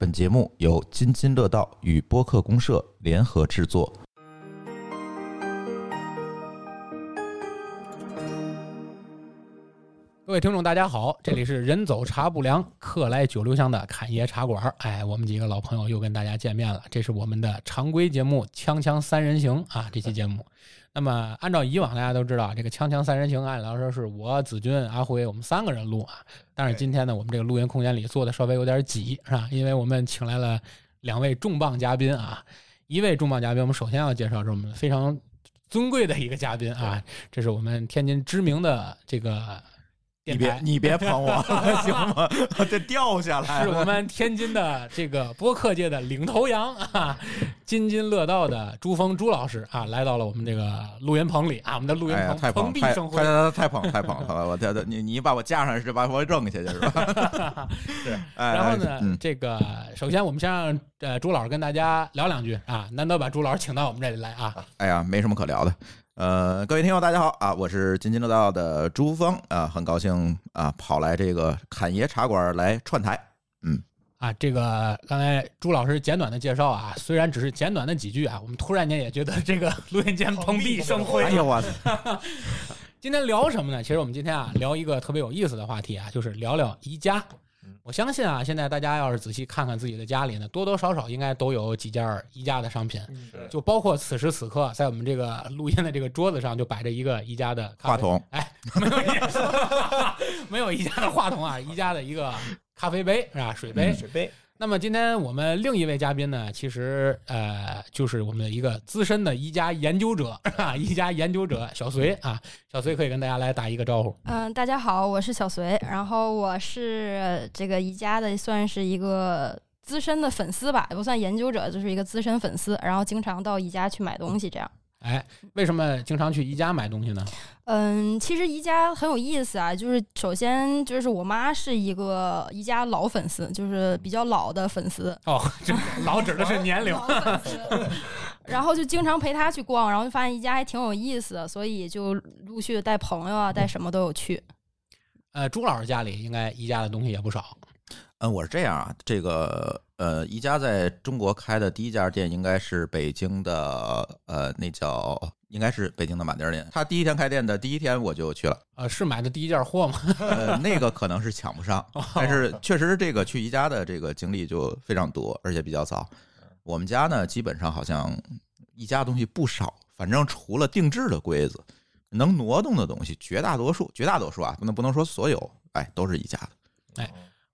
本节目由津津乐道与播客公社联合制作。各位听众，大家好，这里是人走茶不凉，客来酒留香的侃爷茶馆。哎，我们几个老朋友又跟大家见面了。这是我们的常规节目《锵锵三人行》啊，这期节目。那么，按照以往大家都知道，这个《锵锵三人行》按理来说是我子君、阿辉我们三个人录啊。但是今天呢，我们这个录音空间里坐的稍微有点挤，是吧？因为我们请来了两位重磅嘉宾啊。一位重磅嘉宾，我们首先要介绍是我们非常尊贵的一个嘉宾啊，这是我们天津知名的这个。你别你别捧我 行吗？这掉下来是我们天津的这个播客界的领头羊啊，津津乐道的朱峰朱老师啊，来到了我们这个录音棚里啊，我们的录音棚太蓬荜生辉，太太捧太捧了！我天，你你把我架上是把我扔下去是吧？是。然后呢，这个首先我们先让呃朱老师跟大家聊两句啊，难得把朱老师请到我们这里来啊。哎呀，没什么可聊的。呃，各位听友，大家好啊！我是津津乐道的朱峰啊，很高兴啊，跑来这个侃爷茶馆来串台。嗯啊，这个刚才朱老师简短的介绍啊，虽然只是简短的几句啊，我们突然间也觉得这个录音间蓬荜生辉。哎呦我！今天聊什么呢？其实我们今天啊，聊一个特别有意思的话题啊，就是聊聊宜家。我相信啊，现在大家要是仔细看看自己的家里呢，多多少少应该都有几件宜家的商品，就包括此时此刻在我们这个 录音的这个桌子上就摆着一个宜家的话筒，哎，没有 没有宜家的话筒啊，宜家的一个咖啡杯是吧？水杯，水杯。那么今天我们另一位嘉宾呢，其实呃就是我们的一个资深的宜家研究者 啊，宜家研究者小隋啊，小隋可以跟大家来打一个招呼。嗯，大家好，我是小隋，然后我是这个宜家的，算是一个资深的粉丝吧，也不算研究者，就是一个资深粉丝，然后经常到宜家去买东西这样。哎，为什么经常去宜家买东西呢？嗯，其实宜家很有意思啊。就是首先，就是我妈是一个宜家老粉丝，就是比较老的粉丝。哦，这 老指的是年龄。然后就经常陪她去逛，然后就发现宜家还挺有意思，所以就陆续带朋友啊，带什么都有去。呃，朱老师家里应该宜家的东西也不少。嗯，我是这样啊，这个呃，宜家在中国开的第一家店应该是北京的，呃，那叫应该是北京的满店店。他第一天开店的第一天我就去了，呃，是买的第一件货吗？呃，那个可能是抢不上，但是确实这个去宜家的这个经历就非常多，而且比较早。我们家呢，基本上好像宜家东西不少，反正除了定制的柜子，能挪动的东西，绝大多数，绝大多数啊，不能不能说所有，哎，都是宜家的，哎。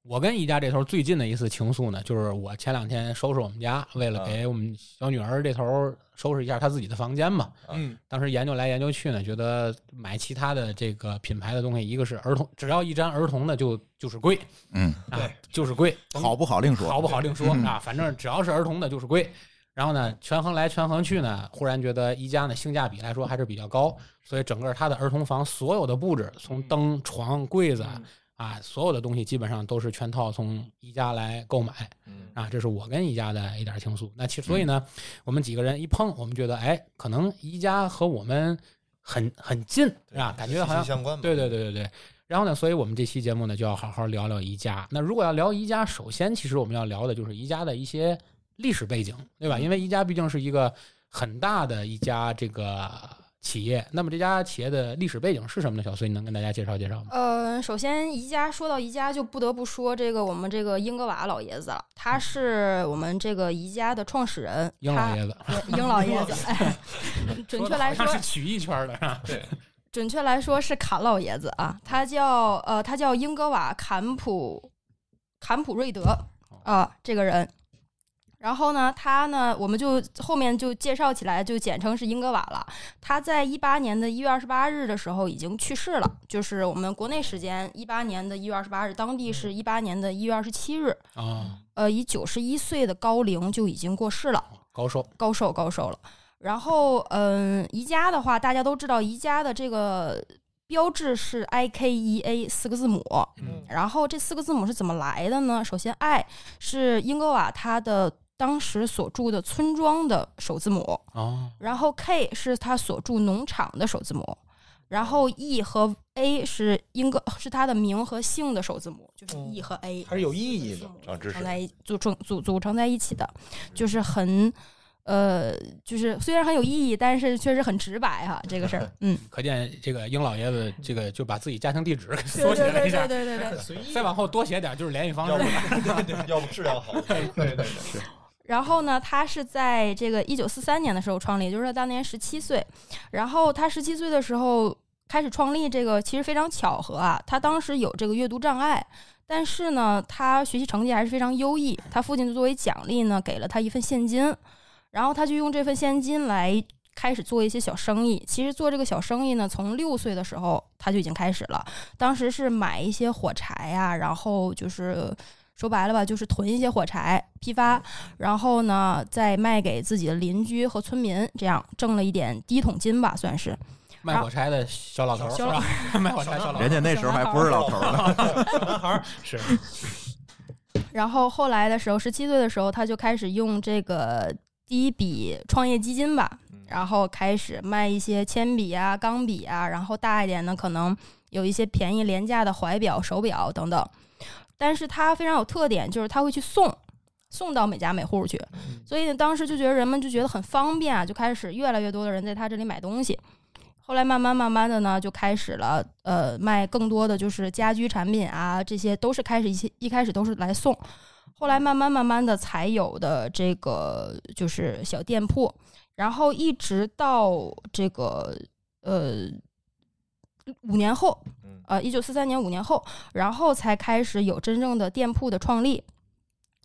我跟宜家这头最近的一次情愫呢，就是我前两天收拾我们家，为了给我们小女儿这头收拾一下她自己的房间嘛。嗯，当时研究来研究去呢，觉得买其他的这个品牌的东西，一个是儿童，只要一沾儿童的就就是贵。嗯，啊，就是贵，好不好另说，好不好另说啊，反正只要是儿童的就是贵。然后呢，权衡来权衡去呢，忽然觉得宜家呢性价比来说还是比较高，所以整个它的儿童房所有的布置，从灯、床、柜子。啊，所有的东西基本上都是全套从宜家来购买，啊，这是我跟宜家的一点倾诉。那其所以呢，我们几个人一碰，我们觉得，哎，可能宜家和我们很很近，是吧？感觉好像相关。对对对对对。然后呢，所以我们这期节目呢，就要好好聊聊宜家。那如果要聊宜家，首先其实我们要聊的就是宜家的一些历史背景，对吧？因为宜家毕竟是一个很大的一家这个。企业，那么这家企业的历史背景是什么呢？小崔，你能跟大家介绍介绍吗？呃，首先宜家说到宜家，就不得不说这个我们这个英格瓦老爷子了，他是我们这个宜家的创始人。英老爷子，英老爷子，哎，准确来说是曲艺圈的，是吧？对，准确来说是坎老爷子啊，他叫呃，他叫英格瓦坎普坎普瑞德啊，这个人。然后呢，他呢，我们就后面就介绍起来，就简称是英格瓦了。他在一八年的一月二十八日的时候已经去世了，就是我们国内时间一八年的一月二十八日，当地是一八年的一月二十七日啊。呃，以九十一岁的高龄就已经过世了，高寿，高寿，高寿了。然后，嗯，宜家的话，大家都知道，宜家的这个标志是 I K E A 四个字母。嗯。然后这四个字母是怎么来的呢？首先，I 是英格瓦他的。当时所住的村庄的首字母。哦，然后 K 是他所住农场的首字母，然后 E 和 A 是英格是他的名和姓的首字母，就是哦 E 和 A，还是有意义的长知识组成在。一组成组组成在一起的，就是很呃，就是虽然很有意义，但是确实很直白哈，这个事儿，嗯，可见这个英老爷子这个就把自己家庭地址给对缩写对对了一下对，对对对。随意再往后多写点就是联系方要不式。要不质量好，对对对，然后呢，他是在这个一九四三年的时候创立，就是他当年十七岁。然后他十七岁的时候开始创立这个，其实非常巧合啊。他当时有这个阅读障碍，但是呢，他学习成绩还是非常优异。他父亲作为奖励呢，给了他一份现金，然后他就用这份现金来开始做一些小生意。其实做这个小生意呢，从六岁的时候他就已经开始了。当时是买一些火柴呀、然后就是说白了吧，就是囤一些火柴批发，然后呢再卖给自己的邻居和村民，这样挣了一点第一桶金吧，算是。卖火柴的小老头儿是吧？卖火柴小老头儿人家那时候还不是老头儿呢，小男孩儿是 然后后来的时候，十七岁的时候，他就开始用这个第一笔创业基金吧，然后开始卖一些铅笔啊、钢笔啊，然后大一点的可能有一些便宜廉价的怀表、手表等等。但是它非常有特点，就是它会去送，送到每家每户去，所以呢，当时就觉得人们就觉得很方便啊，就开始越来越多的人在他这里买东西。后来慢慢慢慢的呢，就开始了，呃，卖更多的就是家居产品啊，这些都是开始一些一开始都是来送，后来慢慢慢慢的才有的这个就是小店铺，然后一直到这个呃五年后，嗯呃，一九四三年五年后，然后才开始有真正的店铺的创立。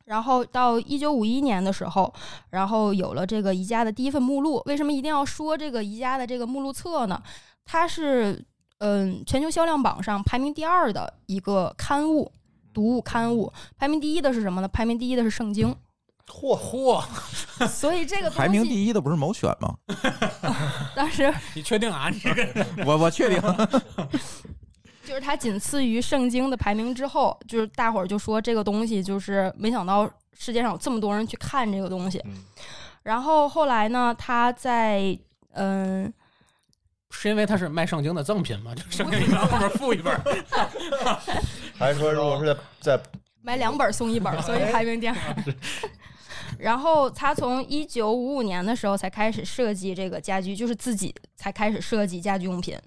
然后到一九五一年的时候，然后有了这个宜家的第一份目录。为什么一定要说这个宜家的这个目录册呢？它是嗯全球销量榜上排名第二的一个刊物，读物刊物。排名第一的是什么呢？排名第一的是圣经。嚯，嚯，所以这个 排名第一的不是某选吗？当时你确定啊？你这个我我确定，就是它仅次于圣经的排名之后，就是大伙儿就说这个东西就是没想到世界上有这么多人去看这个东西。嗯然后后来呢，他在嗯。是因为它是卖圣经的赠品吗？就圣经里面后面附一本儿。还是说如果是在在买两本送一本，所以排名第二。然后他从一九五五年的时候才开始设计这个家居，就是自己才开始设计家居用品。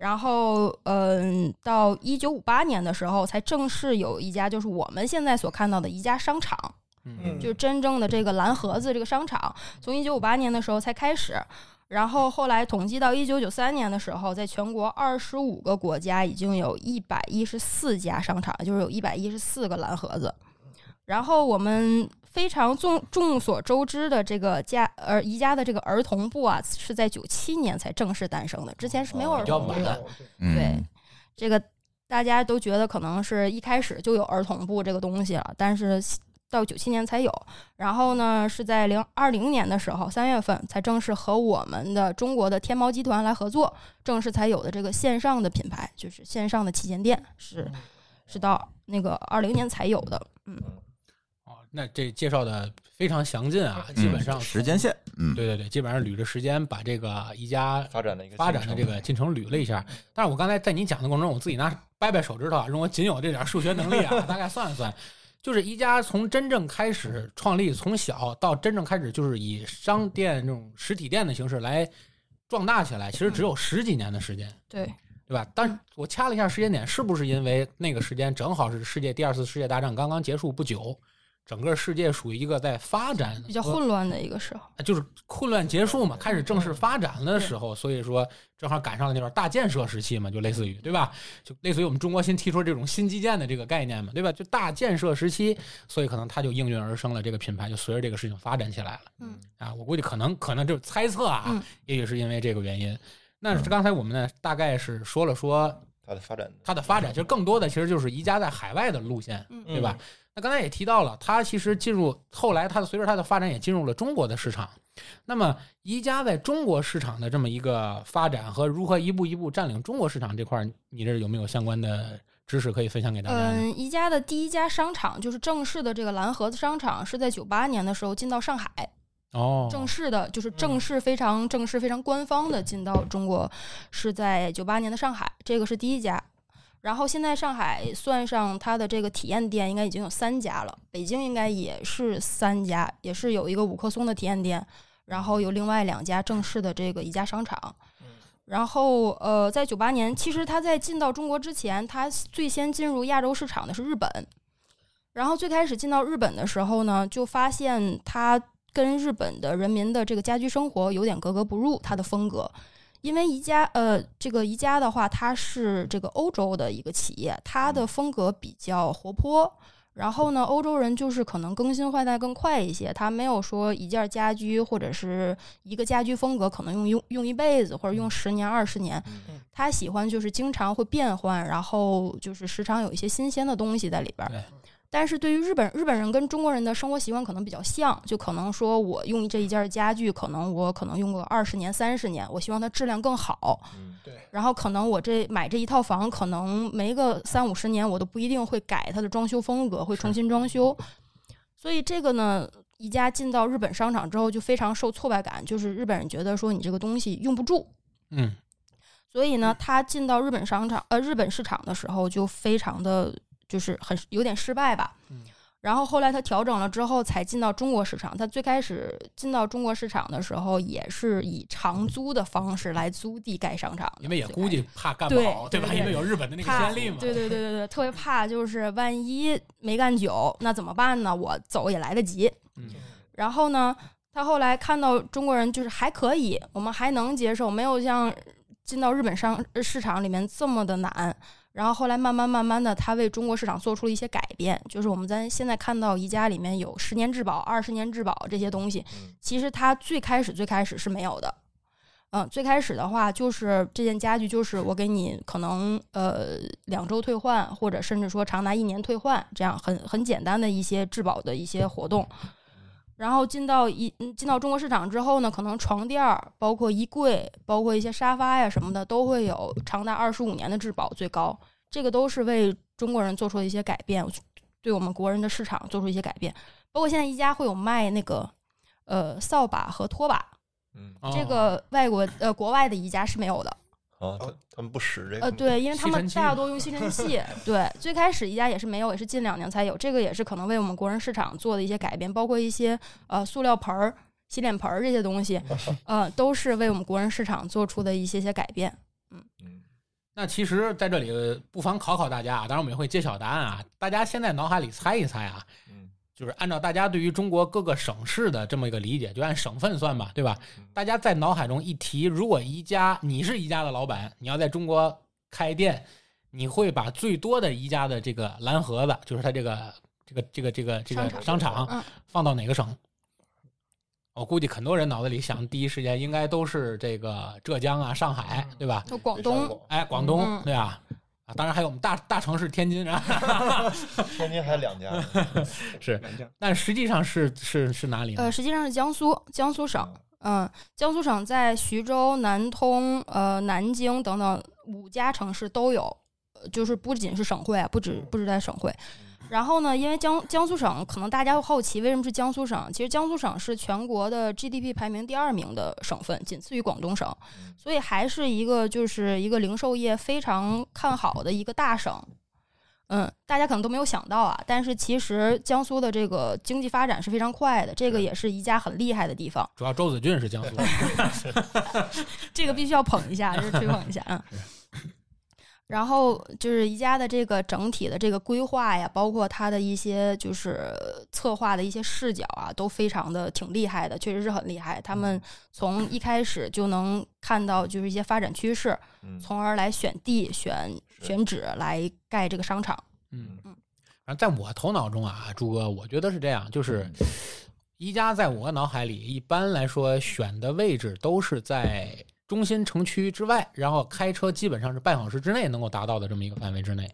然后，嗯，到一九五八年的时候，才正式有一家就是我们现在所看到的一家商场，嗯就是真正的这个蓝盒子这个商场，从一九五八年的时候才开始。然后后来统计到一九九三年的时候，在全国二十五个国家已经有一百一十四家商场，就是有一百一十四个蓝盒子。然后我们非常众众所周知的这个家呃宜家的这个儿童部啊，是在九七年才正式诞生的，之前是没有儿童部的。对，这个大家都觉得可能是一开始就有儿童部这个东西了，但是到九七年才有。然后呢，是在零二零年的时候，三月份才正式和我们的中国的天猫集团来合作，正式才有的这个线上的品牌，就是线上的旗舰店，是是到那个二零年才有的。嗯，哦，那这介绍的非常详尽啊，基本上嗯时间线，嗯，对对对，基本上捋着时间把这个宜家发展的一个发展的进程这个进程捋了一下。但是我刚才在你讲的过程中，我自己拿掰掰手指头啊，用我仅有这点数学能力啊，大概算一算，就是宜家从真正开始创立，从小到真正开始就是以商店这种实体店的形式来壮大起来，其实只有十几年的时间。对，对吧？但是我掐了一下时间点，是不是因为那个时间正好是世界第二次世界大战刚刚结束不久，整个世界属于一个在发展比较混乱的一个时候。就是混乱结束嘛，开始正式发展的时候，所以说正好赶上了那段大建设时期嘛，就类似于对吧？就类似于我们中国新提出这种新基建的这个概念嘛，对吧？就大建设时期，所以可能它就应运而生了，这个品牌就随着这个事情发展起来了。嗯啊，我估计可能可能就是猜测啊，嗯也许是因为这个原因。那是刚才我们呢，大概是说了说它的发展它的发展，其实更多的其实就是宜家在海外的路线，嗯对吧？那刚才也提到了，它其实进入后来，它的随着它的发展也进入了中国的市场。那么宜家在中国市场的这么一个发展和如何一步一步占领中国市场这块儿，你这有没有相关的知识可以分享给大家？嗯，宜家的第一家商场就是正式的这个蓝盒子商场，是在九八年的时候进到上海。哦，正式的，就是正式非常正式、非常官方的进到中国，是在九八年的上海，这个是第一家。然后现在上海算上它的这个体验店，应该已经有三家了。北京应该也是三家，也是有一个五棵松的体验店，然后有另外两家正式的这个一家商场。然后呃，在九八年，其实它在进到中国之前，它最先进入亚洲市场的是日本。然后最开始进到日本的时候呢，就发现它跟日本的人民的这个家居生活有点格格不入，它的风格。因为宜家，呃，这个宜家的话，它是这个欧洲的一个企业，它的风格比较活泼。然后呢，欧洲人就是可能更新换代更快一些，他没有说一件家居或者是一个家居风格可能用用用一辈子或者用十年二十年，他喜欢就是经常会变换，然后就是时常有一些新鲜的东西在里边儿。对但是对于日本日本人跟中国人的生活习惯可能比较像，就可能说我用这一件家具，可能我可能用个二十年三十年，我希望它质量更好。嗯，对，然后可能我这买这一套房，可能没个三五十年，我都不一定会改它的装修风格，会重新装修。所以这个呢，宜家进到日本商场之后就非常受挫败感，就是日本人觉得说你这个东西用不住，嗯，所以呢，他进到日本商场呃日本市场的时候就非常的就是很有点失败吧。嗯然后后来他调整了之后，才进到中国市场。他最开始进到中国市场的时候，也是以长租的方式来租地盖商场的，因为也估计怕干不对好，吧？对吧因为有日本的那个怕先例嘛。对对对对对，特别怕就是万一没干久，那怎么办呢？我走也来得及。嗯然后呢，他后来看到中国人就是还可以，我们还能接受，没有像进到日本商呃市场里面这么的难。然后后来慢慢慢慢的，他为中国市场做出了一些改变，就是我们在现在看到宜家里面有十年质保、二十年质保这些东西嗯，其实它最开始最开始是没有的。嗯，最开始的话就是这件家具，就是我给你可能呃两周退换，或者甚至说长达一年退换，这样很很简单的一些质保的一些活动。然后进到一嗯进到中国市场之后呢，可能床垫儿、包括衣柜、包括一些沙发呀什么的，都会有长达二十五年的质保，最高。这个都是为中国人做出了一些改变，对我们国人的市场做出一些改变。包括现在宜家会有卖那个呃扫把和拖把，嗯，哦这个外国呃国外的宜家是没有的。啊，他他们不使这个，呃，，对，因为他们大多用吸尘器。对，最开始宜家也是没有，也是近两年才有。这个也是可能为我们国人市场做的一些改变，包括一些呃塑料盆儿、洗脸盆儿这些东西，呃，都是为我们国人市场做出的一些些改变。嗯，那其实在这里不妨考考大家啊，当然我们也会揭晓答案啊。大家先在脑海里猜一猜啊，嗯就是按照大家对于中国各个省市的这么一个理解，就按省份算吧，对吧？大家在脑海中一提，如果宜家你是宜家的老板，你要在中国开店，你会把最多的宜家的这个蓝盒子，就是它这个这个这个这个这个商场放到哪个省？我估计很多人脑子里想，第一时间应该都是这个浙江啊、上海，对吧？就广东，哎，广东，嗯对吧？啊，当然还有我们大大城市天津啊，天津还两家呢，是，但实际上是是是哪里呢？呃，实际上是江苏，江苏省。嗯，江苏省在徐州、南通、呃南京等等五家城市都有，呃就是不仅是省会啊，不止不止在省会。然后呢，因为江江苏省，可能大家会好奇为什么是江苏省？其实江苏省是全国的 GDP 排名第二名的省份，仅次于广东省，所以还是一个就是一个零售业非常看好的一个大省。嗯，大家可能都没有想到啊，但是其实江苏的这个经济发展是非常快的，这个也是宜家很厉害的地方。主要周子俊是江苏人，这个必须要捧一下，就是吹捧一下啊。然后就是宜家的这个整体的这个规划呀，包括它的一些就是策划的一些视角啊，都非常的挺厉害的，确实是很厉害。他们从一开始就能看到就是一些发展趋势，嗯，从而来选地、选选址来盖这个商场。嗯嗯，反正在我头脑中啊，朱哥，我觉得是这样，就是宜家在我脑海里一般来说选的位置都是在中心城区之外，然后开车基本上是半小时之内能够达到的这么一个范围之内。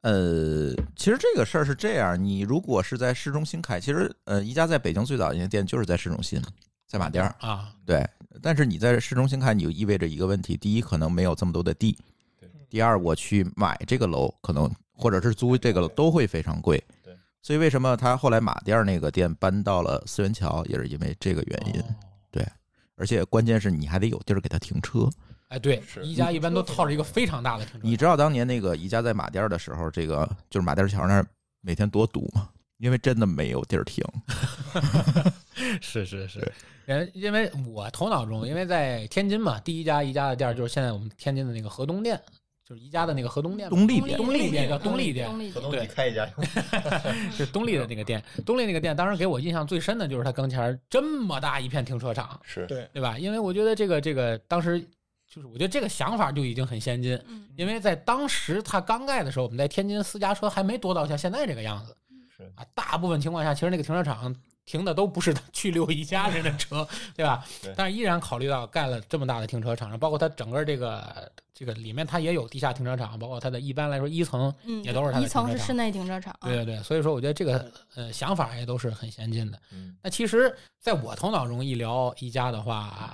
呃，其实这个事儿是这样，你如果是在市中心开，其实呃，宜家在北京最早的一家店就是在市中心，在马甸儿。啊，对，但是你在市中心开，你就意味着一个问题：第一，可能没有这么多的地对；第二，我去买这个楼，可能或者是租这个楼都会非常贵对。所以为什么他后来马甸儿那个店搬到了思源桥，也是因为这个原因。哦而且关键是你还得有地儿给他停车。哎，对，宜家一般都套着一个非常大的停车。你知道当年那个宜家在马甸的时候，这个就是马甸桥那儿每天多堵吗？因为真的没有地儿停。是 是是，因，因为我头脑中，因为在天津嘛，第一家宜家的店儿就是现在我们天津的那个河东店，就是宜家的那个河东店嘛，东丽店东丽店叫东丽店东丽店可能你开一家，是东丽的那个店。东丽那个店，当时给我印象最深的就是它跟前儿这么大一片停车场，是对，对吧？因为我觉得这个这个当时就是我觉得这个想法就已经很先进，嗯因为在当时它刚盖的时候，我们在天津私家车还没多到像现在这个样子是啊，大部分情况下其实那个停车场。停的都不是去六一家人的车，对吧对？但是依然考虑到盖了这么大的停车场，包括它整个这个这个里面它也有地下停车场，包括它的一般来说一层嗯，也都是它的一层停车场是室内停车场，对对对，所以说我觉得这个呃想法也都是很先进的。嗯那其实在我头脑中一聊宜家的话，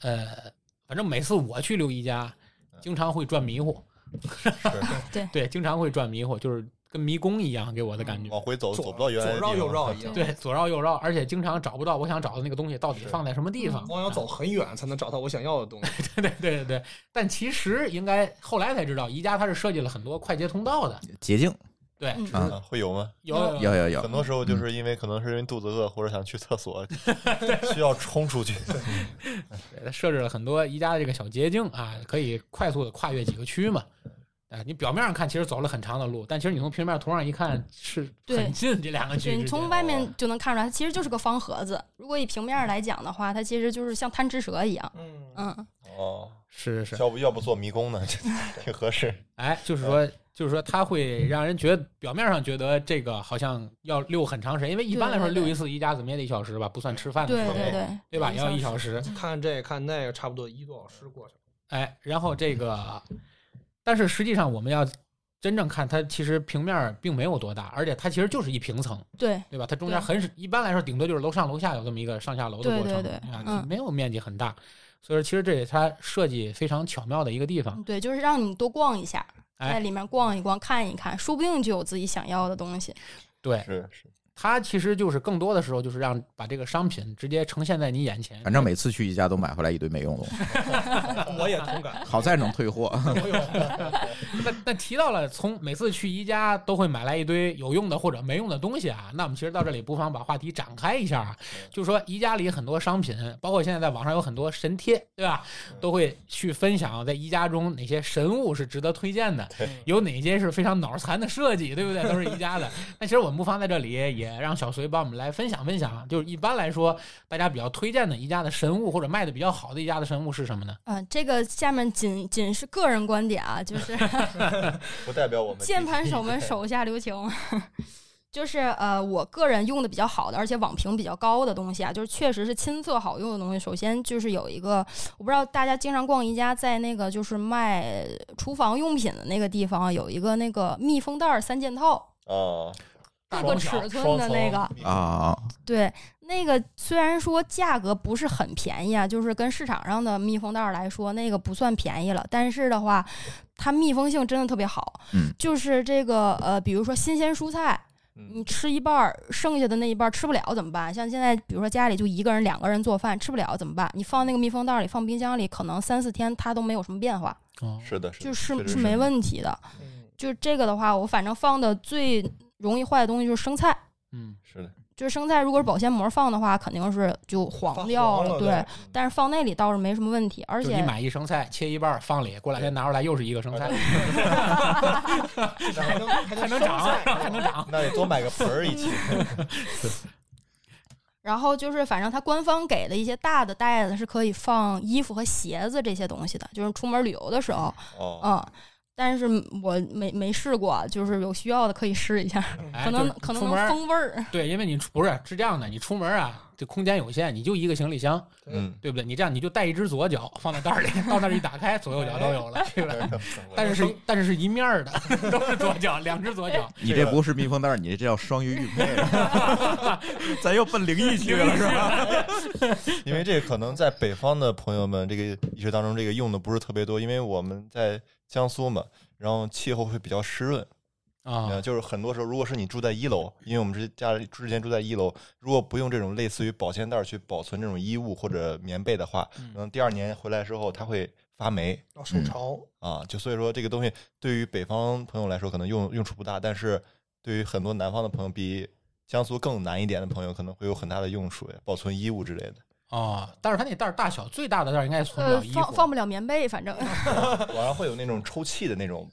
呃，反正每次我去六一家，经常会转迷糊，是 对，经常会转迷糊，就是跟迷宫一样，给我的感觉。往回走走不到原来左绕右绕一样，对，左绕右绕，而且经常找不到我想找的那个东西到底放在什么地方。我要走很远才能找到我想要的东西。对对对对对，但其实应该后来才知道，宜家它是设计了很多快捷通道的。捷径对，会有吗？有有有有很，多时候就是因为可能是因为肚子饿或者想去厕所，需要冲出去。对，它设置了很多宜家的这个小捷径啊，可以快速的跨越几个区嘛。哎，你表面上看其实走了很长的路，但其实你从平面图上一看是很近这两个区对之间。你从外面就能看出来，它其实就是个方盒子。如果以平面来讲的话，它其实就是像贪吃蛇一样。嗯，嗯，哦，是是是，要不要不做迷宫呢？这挺合适。哎，就是说就是说它会让人觉得表面上觉得这个好像要溜很长时间，因为一般来说对对对溜一次一家怎么也得一小时吧，不算吃饭的时候，对对对，对吧？也要一时。小时。看这看那个，差不多一个多小时过去了。哎，然后这个，但是实际上我们要真正看它，其实平面儿并没有多大，而且它其实就是一平层，对对吧？它中间很少，一般来说顶多就是楼上楼下有这么一个上下楼的过程，对对啊嗯没有面积很大。所以说，其实这也是它设计非常巧妙的一个地方。对，就是让你多逛一下，哎在里面逛一逛、看一看，说不定就有自己想要的东西。对，是是，它其实就是更多的时候就是让把这个商品直接呈现在你眼前。反正每次去宜家都买回来一堆没用的东西，我也同感。好在能退货。那那提到了从每次去宜家都会买来一堆有用的或者没用的东西啊，那我们其实到这里不妨把话题展开一下啊，就是说宜家里很多商品，包括现在在网上有很多神贴，对吧？都会去分享在宜家中哪些神物是值得推荐的，有哪些是非常脑残的设计，对不对？都是宜家的。那其实我们不妨在这里也让小隋帮我们来分享分享，就是一般来说大家比较推荐的宜家的神物或者卖的比较好的宜家的神物是什么呢？嗯、这个下面仅仅是个人观点啊，就是 不代表我们 键盘手们 手下留情。就是呃，我个人用的比较好的，而且网评比较高的东西啊，就是确实是亲测好用的东西。首先就是有一个，我不知道大家经常逛宜家，在那个就是卖厨房用品的那个地方，有一个那个密封袋三件套，啊，各个尺寸的那个，啊，对，那个虽然说价格不是很便宜啊，就是跟市场上的密封袋儿来说，那个不算便宜了。但是的话，它密封性真的特别好。嗯，就是这个呃，比如说新鲜蔬菜，你嗯吃一半儿，剩下的那一半儿吃不了怎么办？像现在比如说家里就一个人、两个人做饭吃不了怎么办？你放那个密封袋儿里，放冰箱里，可能三四天它都没有什么变化，哦，是的，是的就是是没问题的。嗯就这个的话，我反正放的最容易坏的东西就是生菜。嗯，是的，就是生菜，如果是保鲜膜放的话，肯定是就黄掉黄了对，对但是放那里倒是没什么问题，而且你买一生菜，切一半放里，过两天拿出来又是一个生菜，还能还能长，还能长。那得多买个盆儿一起。然后就是反正它官方给的一些大的袋子是可以放衣服和鞋子这些东西的，就是出门旅游的时候，哦，嗯。但是我没没试过，就是有需要的可以试一下，哎可能就是可能能出门风味儿。对，因为你出不是是这样的，你出门啊，这空间有限，你就一个行李箱，嗯，对不对？你这样你就带一只左脚放在袋儿里，到那儿一打开，左右脚都有了，对吧？但是是但是是一面儿的，都是左脚，两只左脚。你这不是密封袋儿，你这叫双鱼玉佩，咱又奔灵异去了是吧？因为这个可能在北方的朋友们这个医学当中，这个用的不是特别多，因为我们在江苏嘛，然后气候会比较湿润，啊呃，就是很多时候，如果是你住在一楼，因为我们之家里之前住在一楼，如果不用这种类似于保鲜袋儿去保存这种衣物或者棉被的话，嗯可能第二年回来之后它会发霉要受潮，啊。就所以说这个东西对于北方朋友来说可能用用处不大，但是对于很多南方的朋友，比江苏更南一点的朋友可能会有很大的用处，保存衣物之类的。哦，但是它那袋儿大小最大的袋儿应该存不呃了衣，服，放放不了棉被，反正 网上会有那种抽气的那种，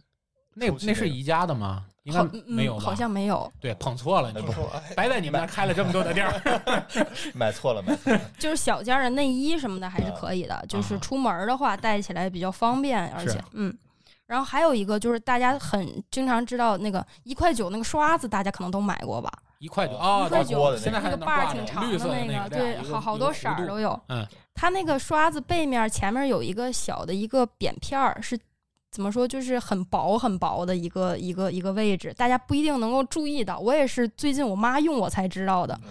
那那是宜家的吗？应该好没有吧？嗯好像没有，对，捧错了，你不说哎，白在你们那开了这么多的店儿。买错了，买错了。就是小件儿的内衣什么的还是啊可以的，就是啊出门儿的话带起来比较方便，而且嗯。然后还有一个就是大家很经常知道那个一块九那个刷子，大家可能都买过吧？一块九一块九现在还那个把儿挺长的那个对，好好多色儿都。有它那个刷子背面前面有一个小的一个扁片儿，是怎么说？就是很薄很薄的一个一个一个位置，大家不一定能够注意到。我也是最近我妈用我才知道的。嗯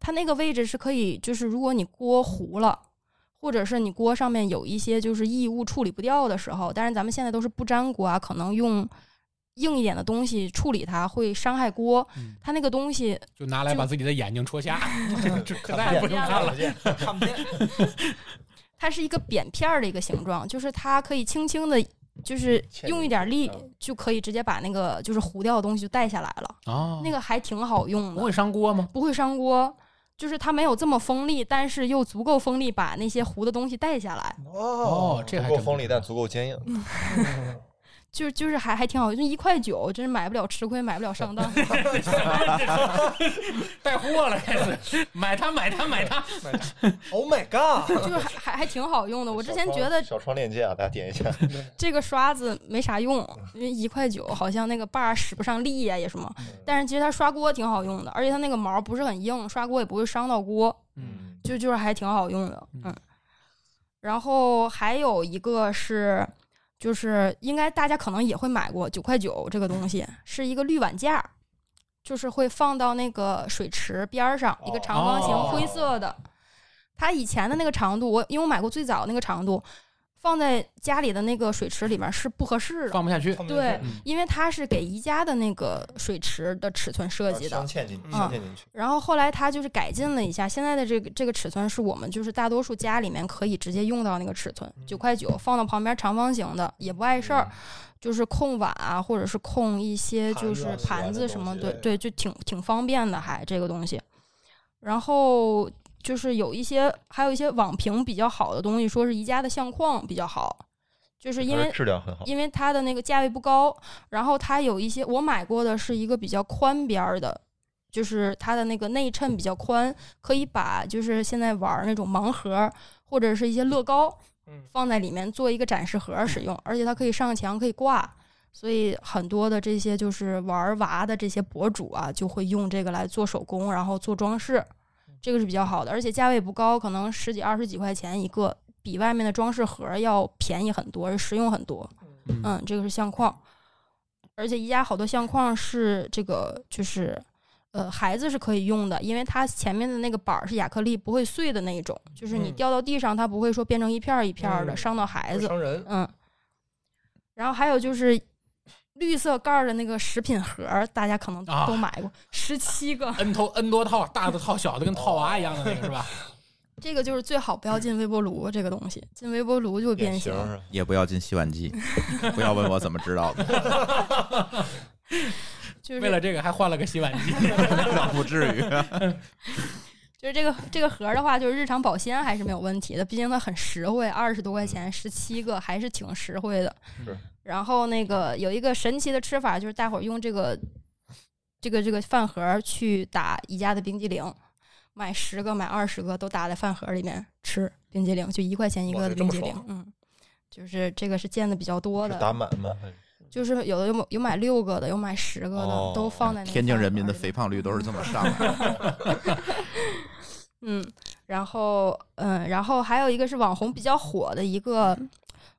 它那个位置是可以，就是如果你锅糊了，或者是你锅上面有一些就是异物处理不掉的时候，但是咱们现在都是不粘锅啊，可能用硬一点的东西处理它会伤害锅。嗯它那个东西就拿来把自己的眼睛戳瞎，这看再也不用看了。见，看不见，它是一个扁片儿的一个形状，就是它可以轻轻的，就是用一点力嗯就可以直接把那个就是糊掉的东西就带下来了。哦，那个还挺好用的不会，伤锅吗？不会伤锅。就是它没有这么锋利，但是又足够锋利，把那些糊的东西带下来。哦，这还够锋利，但足够坚硬。就就是还还挺好，就一块九，真是买不了吃亏，买不了上当。带货了，开始买它买它买它。Oh my god！就是还还还挺好用的。我之前觉得小窗链接啊，大家点一下。这个刷子没啥用，因为一块九好像那个把使不上力呀、也什么。但是其实它刷锅挺好用的，而且它那个毛不是很硬，刷锅也不会伤到锅，嗯，就就是还挺好用的。嗯嗯。然后还有一个是，就是应该大家可能也会买过九块九这个东西，是一个滤碗架，就是会放到那个水池边上，一个长方形哦灰色的。它以前的那个长度，我因为我买过最早那个长度，放在家里的那个水池里面是不合适的。放不下去。对嗯，因为它是给宜家的那个水池的尺寸设计的镶，嵌进去镶嵌进去。然后后来它就是改进了一下，现在的这个这个尺寸是我们就是大多数家里面可以直接用到那个尺寸，九块九放到旁边长方形的也不碍事儿，就是控碗啊，或者是控一些就是盘子什么，的对，就挺挺方便的还这个东西。然后就是有一些还有一些网评比较好的东西，说是宜家的相框比较好，就是因为质量很好。因为它的那个价位不高，然后它有一些我买过的是一个比较宽边儿的，就是它的那个内衬比较宽，可以把就是现在玩儿那种盲盒或者是一些乐高嗯放在里面做一个展示盒儿使用，而且它可以上墙可以挂。所以很多的这些就是玩儿娃的这些博主啊，就会用这个来做手工，然后做装饰，这个是比较好的，而且价位不高，可能十几二十几块钱一个，比外面的装饰盒儿要便宜很多，而实用很多。嗯嗯，这个是相框，而且宜家好多相框是这个就是。呃，孩子是可以用的，因为它前面的那个板儿是亚克力，不会碎的那一种，就是你嗯掉到地上，它不会说变成一片儿一片儿的，嗯伤到孩子。伤人，嗯，然后还有就是绿色盖儿的那个食品盒，大家可能啊都买过，十七个，N 头 N 多套，大的套，小的跟套娃一样的那个是吧？这个就是最好不要进微波炉，这个东西进微波炉就变形。也不要进洗碗机，不要问我怎么知道的，就是为了这个还换了个洗碗机。那不至于。就是这个这个盒儿的话，就是日常保鲜还是没有问题的，毕竟它很实惠，二十多块钱，十七个还是挺实惠的。是。然后那个有一个神奇的吃法，就是大伙儿用这个这个这个饭盒儿去打宜家的冰激凌，买十个买二十个都打在饭盒儿里面吃冰激凌，就一块钱一个的这么爽，冰激凌嗯。就是这个是见的比较多的，打满吗？就是有的有有买六个的，有买十个的，哦都放在那天津人民的肥胖率都是这么上来的。嗯，然后嗯，然后还有一个是网红比较火的一个，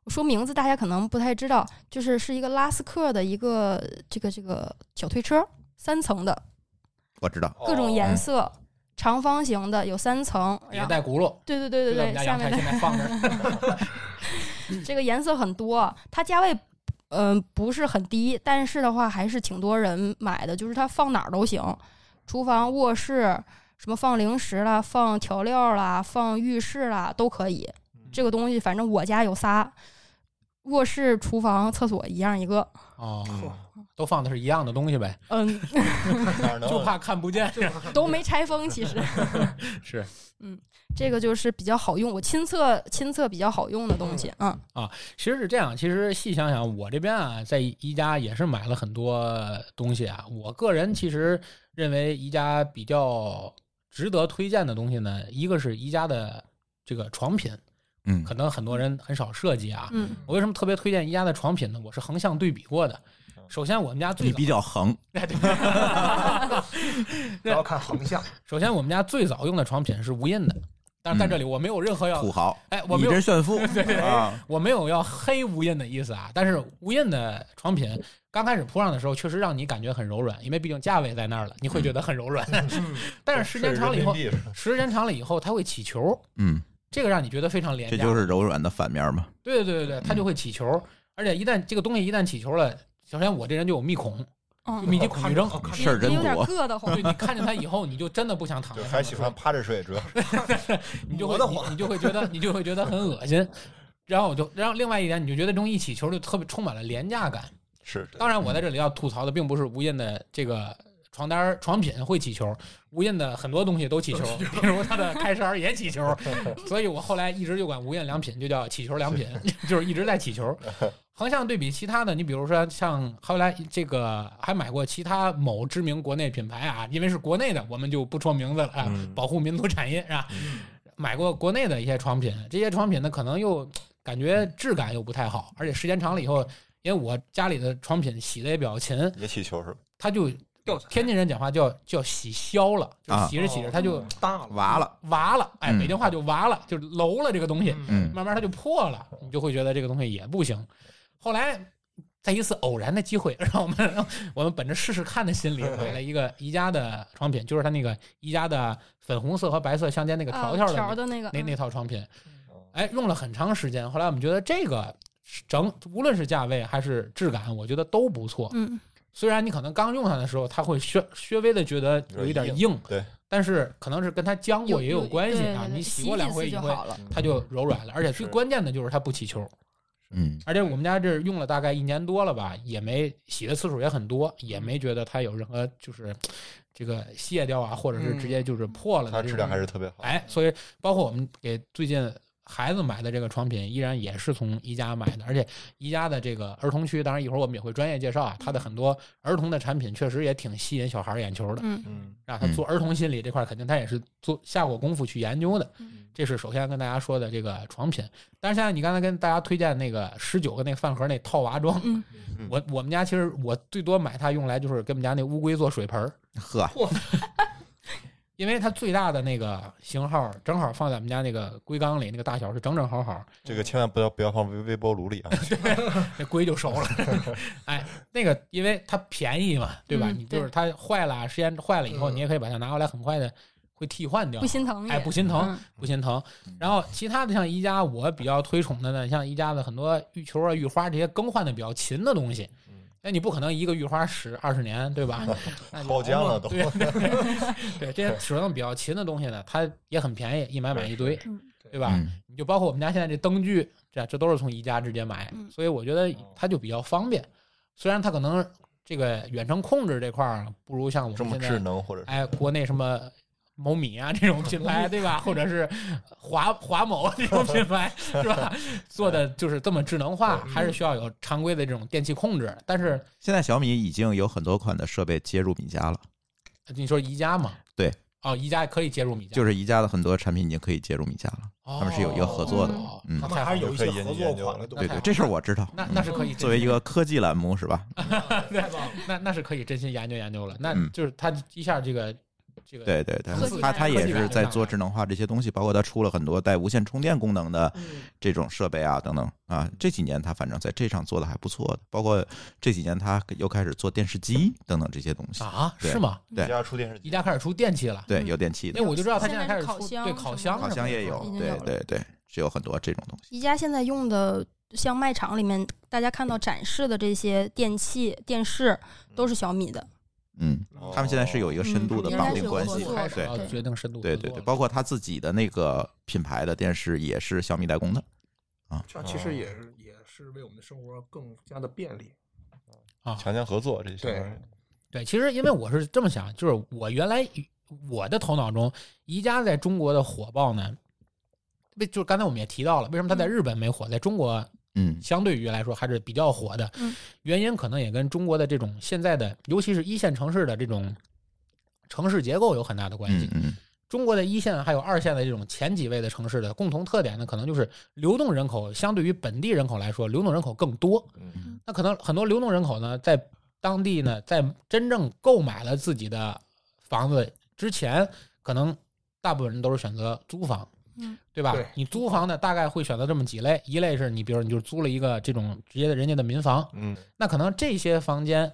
我说名字大家可能不太知道，就是是一个拉斯克的一个这个这个小推车，三层的，我知道，各种哦颜色，长方形的有三层，也然后带轱辘，对对对对对，下面的阳台现在放着。这个颜色很多，它价位嗯、不是很低，但是的话还是挺多人买的，就是它放哪儿都行，厨房、卧室，什么放零食啦、放调料啦、放浴室啦都可以。这个东西反正我家有仨，卧室、厨房、厕所一样一个。哦，嗯都放的是一样的东西呗，嗯，哪能就怕看不见。都没拆封，其实 是，这个就是比较好用，我亲测亲测比较好用的东西。嗯啊其实是这样。其实细想想，我这边啊，在宜家也是买了很多东西啊。我个人其实认为宜家比较值得推荐的东西呢，一个是宜家的这个床品，嗯可能很多人很少涉及啊。嗯我为什么特别推荐宜家的床品呢？我是横向对比过的。首先，我们家最你比较横，哎对不要看横向，首先我们家最早用的床品是无印的，但是在这里我没有任何要土豪，哎，我没有炫富 啊，我没有要黑无印的意思啊，但是无印的床品刚开始铺上的时候，确实让你感觉很柔软，因为毕竟价位在那儿了，你会觉得很柔软。但是时间长了以后，时间长了以后，它会起球，嗯，这个让你觉得非常廉价。这就是柔软的反面嘛。对对对对对，它就会起球，而且一旦这个东西一旦起球了，首先我这人就有密孔，就嗯，密集恐惧症。事儿真也有点多硌得慌 对。你看见它以后，你就真的不想躺就在上面睡还喜欢趴着睡，主要是 你就会得慌你你就会觉得你就会觉得很恶心。然后我就，然后另外一点，你就觉得这种一起球就特别充满了廉价感。是当然，我在这里要吐槽的并不是无印的这个床单床品会起球，无印的很多东西都起球，比如它的开衫也起球，所以我后来一直就管无印良品就叫起球良品，就是一直在起球。横向对比其他的，你比如说像后来这个还买过其他某知名国内品牌啊，因为是国内的，我们就不说名字了啊，嗯保护民族产业是吧？买过国内的一些床品，这些床品呢可能又感觉质感又不太好，而且时间长了以后，因为我家里的床品洗的也比较勤，也起球是吧？它就天津人讲话叫叫洗消了，洗着洗着它就大了娃了，娃了，哎，嗯北京话就娃了，就楼了这个东西，嗯慢慢它就破了，你就会觉得这个东西也不行。后来在一次偶然的机会，让我们我们本着试试看的心理，买了一个宜家的床品，就是它那个宜家的粉红色和白色相间那个条条的那条的那个那那嗯套床品，哎，用了很长时间。后来我们觉得这个整无论是价位还是质感，我觉得都不错。嗯虽然你可能刚用它的时候，它会稍稍微的觉得有一点硬，对，但是可能是跟它浆过也有关系啊。你洗过两回以后。它就柔软了，而且最关键的就是它不起球。嗯而且我们家这用了大概一年多了吧，也没洗的次数也很多，也没觉得它有任何就是这个卸掉啊，或者是直接就是破了它质量还是特别好。哎，所以包括我们给最近孩子买的这个床品，依然也是从宜家买的，而且宜家的这个儿童区，当然一会儿我们也会专业介绍啊，它的很多儿童的产品确实也挺吸引小孩儿眼球的。嗯。嗯，啊，他做儿童心理这块，肯定他也是做下过功夫去研究的。嗯。这是首先跟大家说的这个床品。但是现在你刚才跟大家推荐那个十九个那个饭盒那套娃装，嗯。我我们家其实我最多买它用来就是给我们家那乌龟做水盆儿，呵，因为它最大的那个型号正好放在我们家那个龟缸里，那个大小是正正好好，这个千万不要不要放微微波炉里啊！那龟就熟了。哎，那个因为它便宜嘛，对吧？嗯你就是它坏了，时间坏了以后，嗯你也可以把它拿回来，很快的会替换掉不。心疼哎，不心疼，嗯不心疼。然后其他的像宜家，我比较推崇的呢，像宜家的很多浴球啊、浴花这些更换的比较勤的东西嗯。那你不可能一个浴花使二十年，对吧？那就包浆了都对 对，这些使用比较勤的东西呢，它也很便宜，一买买一堆嗯，对吧？嗯你就包括我们家现在这灯具，这这都是从宜家直接买嗯，所以我觉得它就比较方便。虽然它可能这个远程控制这块儿不如像我这么们现在智能，或者是哎，国内什么某米啊这种品牌，对吧？或者是华华某这种品牌，是吧？做的就是这么智能化，还是需要有常规的这种电器控制。但是现在小米已经有很多款的设备接入米家了，你说宜家嘛？对，哦，宜家可以接入米家，就是宜家的很多产品已经可以接入米家了。哦他们是有一个合作的哦嗯他们还是有一些研合作款的。对对，这事儿我知道。那嗯那是可以作为一个科技栏目是吧？那那是可以真心研究研究了。那嗯就是他一下这个这个对对对科技，它它也是在做智能化这些东西，包括它出了很多带无线充电功能的嗯这种设备啊等等啊。这几年它反正在这上做的还不错的，包括这几年它又开始做电视机等等这些东西。啊，是吗？对宜家出电视机，宜家开始出电器了。对，嗯有电器的因为，我就知道他现在开始出对烤箱对烤箱也有对对对，是有很多这种东西。宜家现在用的像卖场里面大家看到展示的这些电器、电视都是小米的。嗯，他们现在是有一个深度的嗯绑定关系对。决定深度对对对，包括他自己的那个品牌的电视也是小米代工的。啊。这样其实也是也是为我们的生活更加的便利。啊，强强合作，这些，对。对，其实因为我是这么想，就是我原来我的头脑中，宜家在中国的火爆呢，为就是刚才我们也提到了，为什么它在日本没火，在中国嗯相对于来说还是比较火的嗯，原因可能也跟中国的这种现在的，尤其是一线城市的这种城市结构有很大的关系嗯。嗯中国的一线还有二线的这种前几位的城市的共同特点呢，可能就是流动人口相对于本地人口来说，流动人口更多。嗯那可能很多流动人口呢，在当地呢，在真正购买了自己的房子之前，可能大部分人都是选择租房，嗯，对吧？对。你租房呢，大概会选择这么几类，一类是你比如你就租了一个这种直接的人家的民房，嗯。那可能这些房间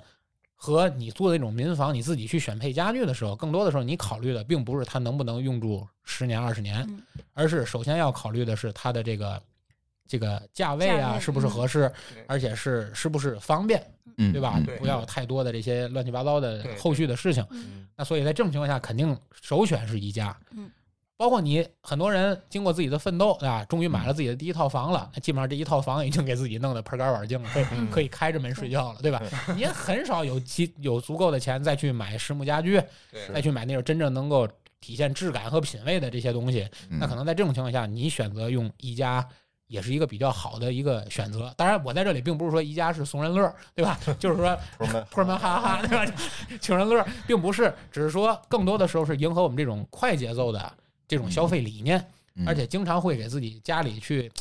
和你租的那种民房，你自己去选配家具的时候，更多的时候你考虑的并不是它能不能用住十年二十年，嗯。而是首先要考虑的是它的这个这个价位啊是不是嗯合适，对。而且是是不是方便，嗯，对吧？不要有太多的这些乱七八糟的后续的事情。嗯。那所以在这种情况下，肯定首选是宜家。嗯，包括你很多人经过自己的奋斗啊，终于买了自己的第一套房了，那基本上这一套房已经给自己弄得盆干碗净了，可以嗯可以开着门睡觉了，对吧？你也很少有其有足够的钱再去买实木家居，再去买那种真正能够体现质感和品味的这些东西。嗯那可能在这种情况下，你选择用宜家。也是一个比较好的一个选择。当然，我在这里并不是说宜家是送人乐，对吧？就是说 破门 哈哈，对吧？请人乐，并不是，只是说更多的时候是迎合我们这种快节奏的这种消费理念，嗯而且经常会给自己家里去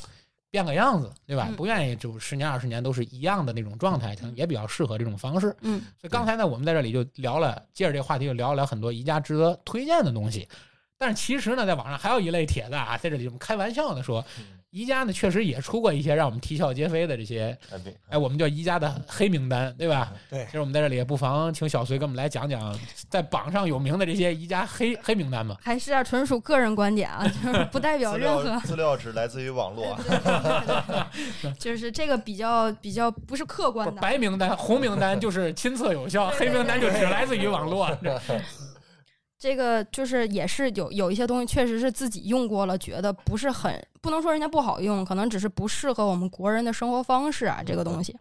变个样子，对吧？嗯不愿意就十年二十年都是一样的那种状态，可能也比较适合这种方式。嗯所以刚才呢，我们在这里就聊了，借着这个话题就聊了聊很多宜家值得推荐的东西。但是其实呢，在网上还有一类帖子啊，在这里我们开玩笑的说，宜家呢确实也出过一些让我们啼笑皆非的这些，哎，我们叫宜家的黑名单，对吧？对其实我们在这里也不妨请小隋给我们来讲讲，在榜上有名的这些宜家黑黑名单吧。还是啊，纯属个人观点啊，就是 不代表任何料。资料只来自于网络啊，就是这个比较比较不是客观的，白名单、红名单就是亲测有效，黑名单就只来自于网络。这个就是也是有有一些东西确实是自己用过了，觉得不是很不能说人家不好用，可能只是不适合我们国人的生活方式啊。这个东西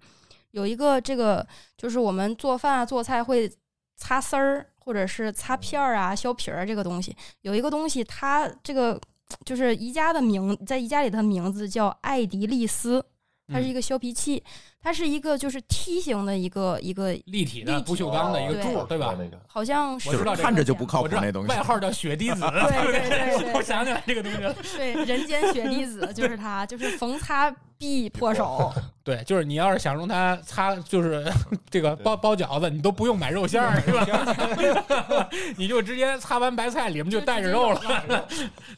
有一个这个就是我们做饭啊做菜会擦丝儿或者是擦片儿啊削皮儿这个东西，有一个东西它这个就是宜家的名在宜家里的名字叫艾迪丽丝，它是一个削皮器，它是一个就是梯形的一个一个立体的不锈钢的一个柱，哦对吧？那个好像我就是知道这个看着就不靠我知道谱那东西。外号叫雪滴子，对对 对对我想起来这个东西了。对，人间雪滴子就是它，就是逢擦必破手。对，就是你要是想用它擦，就是 这个包包饺子，你都不用买肉馅儿，是吧？你就直接擦完白菜，里面就带着肉了。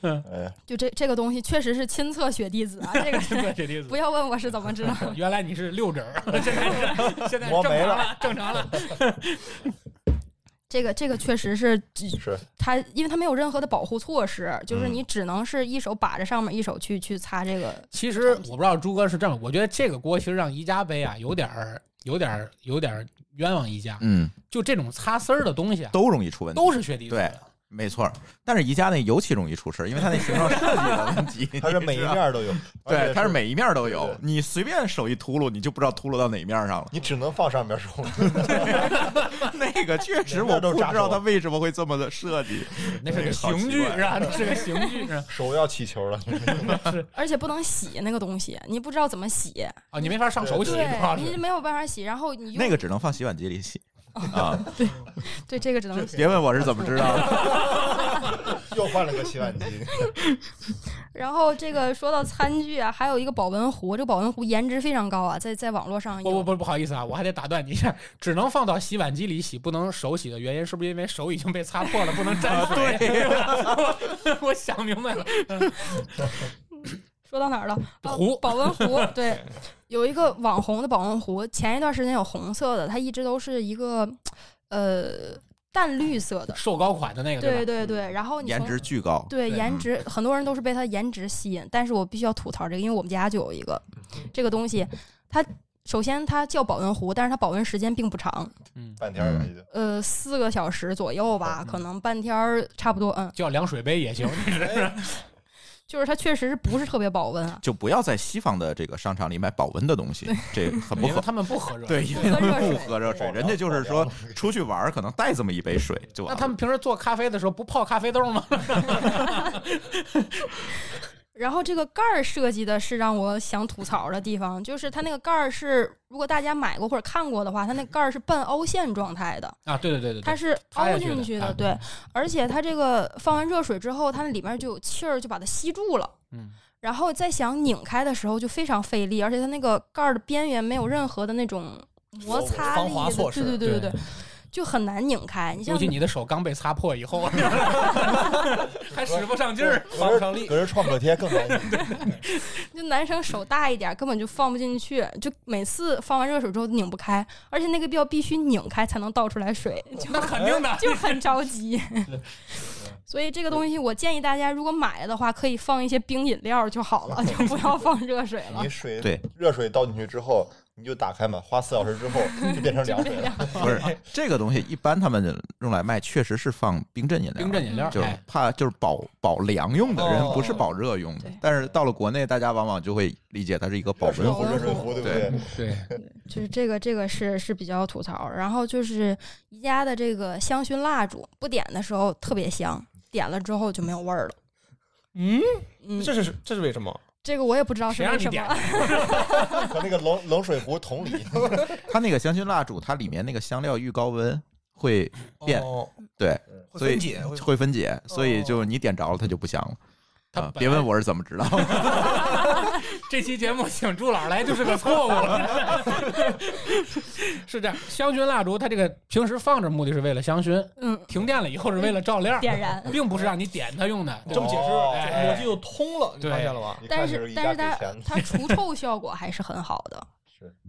哎，就这这个东西确实是亲测雪滴子啊，这个雪滴子不。要问我是怎么知道。原来你是六 现在是现在正磨没了常了，正常了。这个这个确实是是它，因为它没有任何的保护措施，就是嗯你只能是一手把着上面，一手去去擦这个。其实我不知道朱哥是这么，我觉得这个锅其实让宜家背啊，有点儿、有点儿、有点儿冤枉宜家。嗯，就这种擦丝儿的东西啊，都容易出问题。都是雪滴子的。没错儿，但是宜家那尤其容易出事，因为它那形状设计的问题。它是每一面都有，对，它是每一面都有你随便手一秃噜，你就不知道秃噜到哪面上了。你只能放上面手，那个确实两我不知道它为什么会这么的设计。那是个刑具是吧？那是个刑具？手要起球了。而且不能洗那个东西，你不知道怎么洗，啊，你没法上手洗，你。没有办法洗。然后你那个只能放洗碗机里洗啊！对对这个只能。别问我是怎么知道的。又换了个洗碗机，然后这个说到餐具啊，还有一个保温壶，这个保温壶颜值非常高啊，在在网络上有。不不不，不好意思啊，我还得打断你一下，只能放到洗碗机里洗，不能手洗的原因是不是因为手已经被擦破了，不能沾水？对，我想明白了。说到哪儿了？哦壶保温壶，对，有一个网红的保温壶，前一段时间有红色的，它一直都是一个呃淡绿色的。瘦高款的那个，对对对，然后你颜值巨高，对对颜值，很多人都是被它颜值吸引，但是我必须要吐槽这个，因为我们家就有一个，这个东西，它首先它叫保温壶，但是它保温时间并不长，嗯，半天儿了已经。呃，四个小时左右吧，可能半天儿差不多，嗯，叫凉水杯也行。就是它确实是不是特别保温啊。就不要在西方的这个商场里买保温的东西，这很不合。因为他们不喝热。对，因为他们不喝热水，人家就是说出去玩儿可能带这么一杯水就完了。那他们平时做咖啡的时候不泡咖啡豆吗？然后这个盖儿设计的是让我想吐槽的地方，就是它那个盖儿是，如果大家买过或者看过的话，它那盖儿是半凹陷状态的，啊，对对对对对，它是凹进去的，啊对，而且它这个放完热水之后，它那里面就有气儿，就把它吸住了。嗯，然后再想拧开的时候就非常费力，而且它那个盖儿的边缘没有任何的那种摩擦力对对对对对，就很难拧开。你像尤其你的手刚被擦破以后，还使不上劲儿。防不上力。隔着创可贴更难拧。就男生手大一点，根本就放不进去，就每次放完热水之后拧不开，而且那个要必须拧开才能倒出来水，就那肯定的，就很着急。所以这个东西，我建议大家如果买了的话，可以放一些冰饮料就好了，就不要放热水了你。水对热水倒进去之后，你就打开嘛，花四小时之后 就变成凉水了。不是这个东西，一般他们用来卖，确实是放冰镇饮料，冰镇饮料，就是哎，怕就是保保凉用的人，哦不是保热用的。但是到了国内，大家往往就会理解它是一个保温壶热水壶，。对不对？对，就是这个，这个是是比较吐槽。然后就是宜家的这个香薰蜡烛，不点的时候特别香，点了之后就没有味儿了。嗯，嗯，这是这是为什么？这个我也不知道是为什么。和那个冷冷水壶同理。它那个香薰蜡烛，它里面那个香料遇高温会变，哦对，所以会分解，会会分解，所以就你点着了它就不香了。别问我是怎么知道的，这期节目请朱老来就是个错误。是这样，香薰蜡烛它这个平时放着目的是为了香薰，嗯，停电了以后是为了照亮，点燃。并不是让你点它用的。这么解释，哦逻辑就通了，你对发现了吧？但是但是它。它除臭效果还是很好的，是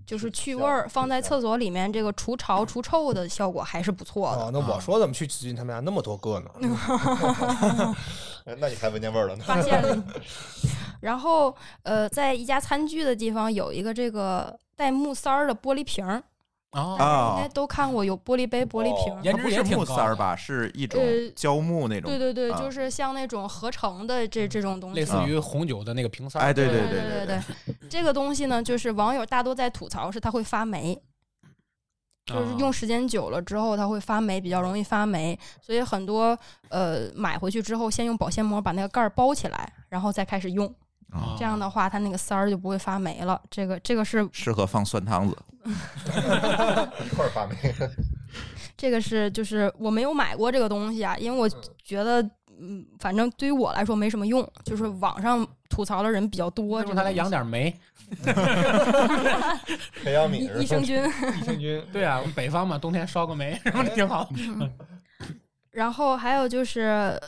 就是去味儿，放在厕所里面这个除潮除臭的效果还是不错的。哦，那我说怎么去紫金他们家那么多个呢？哎那你还闻见味儿了呢？发现了。然后呃，在一家餐具的地方有一个这个带木塞儿的玻璃瓶儿，哦，大家应哦该都看过，有玻璃杯、玻璃瓶儿。颜值它不是也挺高木塞儿吧？是一种呃胶木那种。对。对对，啊。就是像那种合成的这这种东西，类似于红酒的那个瓶塞儿。哎，对对对对对，这个东西呢，就是网友大多在吐槽是它会发霉，就是啊用时间久了之后它会发霉，比较容易发霉，所以很多呃买回去之后先用保鲜膜把那个盖儿包起来，然后再开始用，啊这样的话它那个丝儿就不会发霉了。这个这个是适合放酸汤子。一块儿发霉。这个是就是我没有买过这个东西啊，因为我觉得嗯，反正对于我来说没什么用，就是网上吐槽的人比较多，这个用它来养点酶。培养皿益是吧？益生菌。益生菌，对啊，我们北方嘛，冬天烧个煤，是不是挺好？然后还有就是，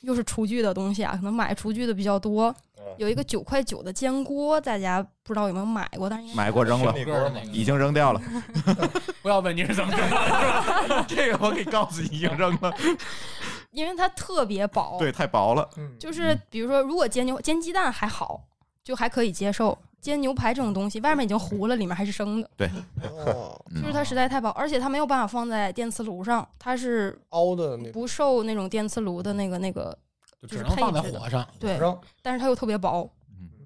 又是厨具的东西啊，可能买厨具的比较多。嗯有一个九块九的煎锅，大家不知道有没有买过？但是买过扔了，已经扔掉了。不要问你是怎么知道的，这个我可以告诉你，已经扔了。因为它特别薄，对，太薄了。嗯，就是比如说，如果煎牛煎鸡蛋还好，就还可以接受。煎牛排这种东西，外面已经糊了，里面还是生的，哦，嗯就是它实在太薄，而且它没有办法放在电磁炉上，它是凹的不受那种电磁炉的那个那个，就只能放在火上。对，但是它又特别薄，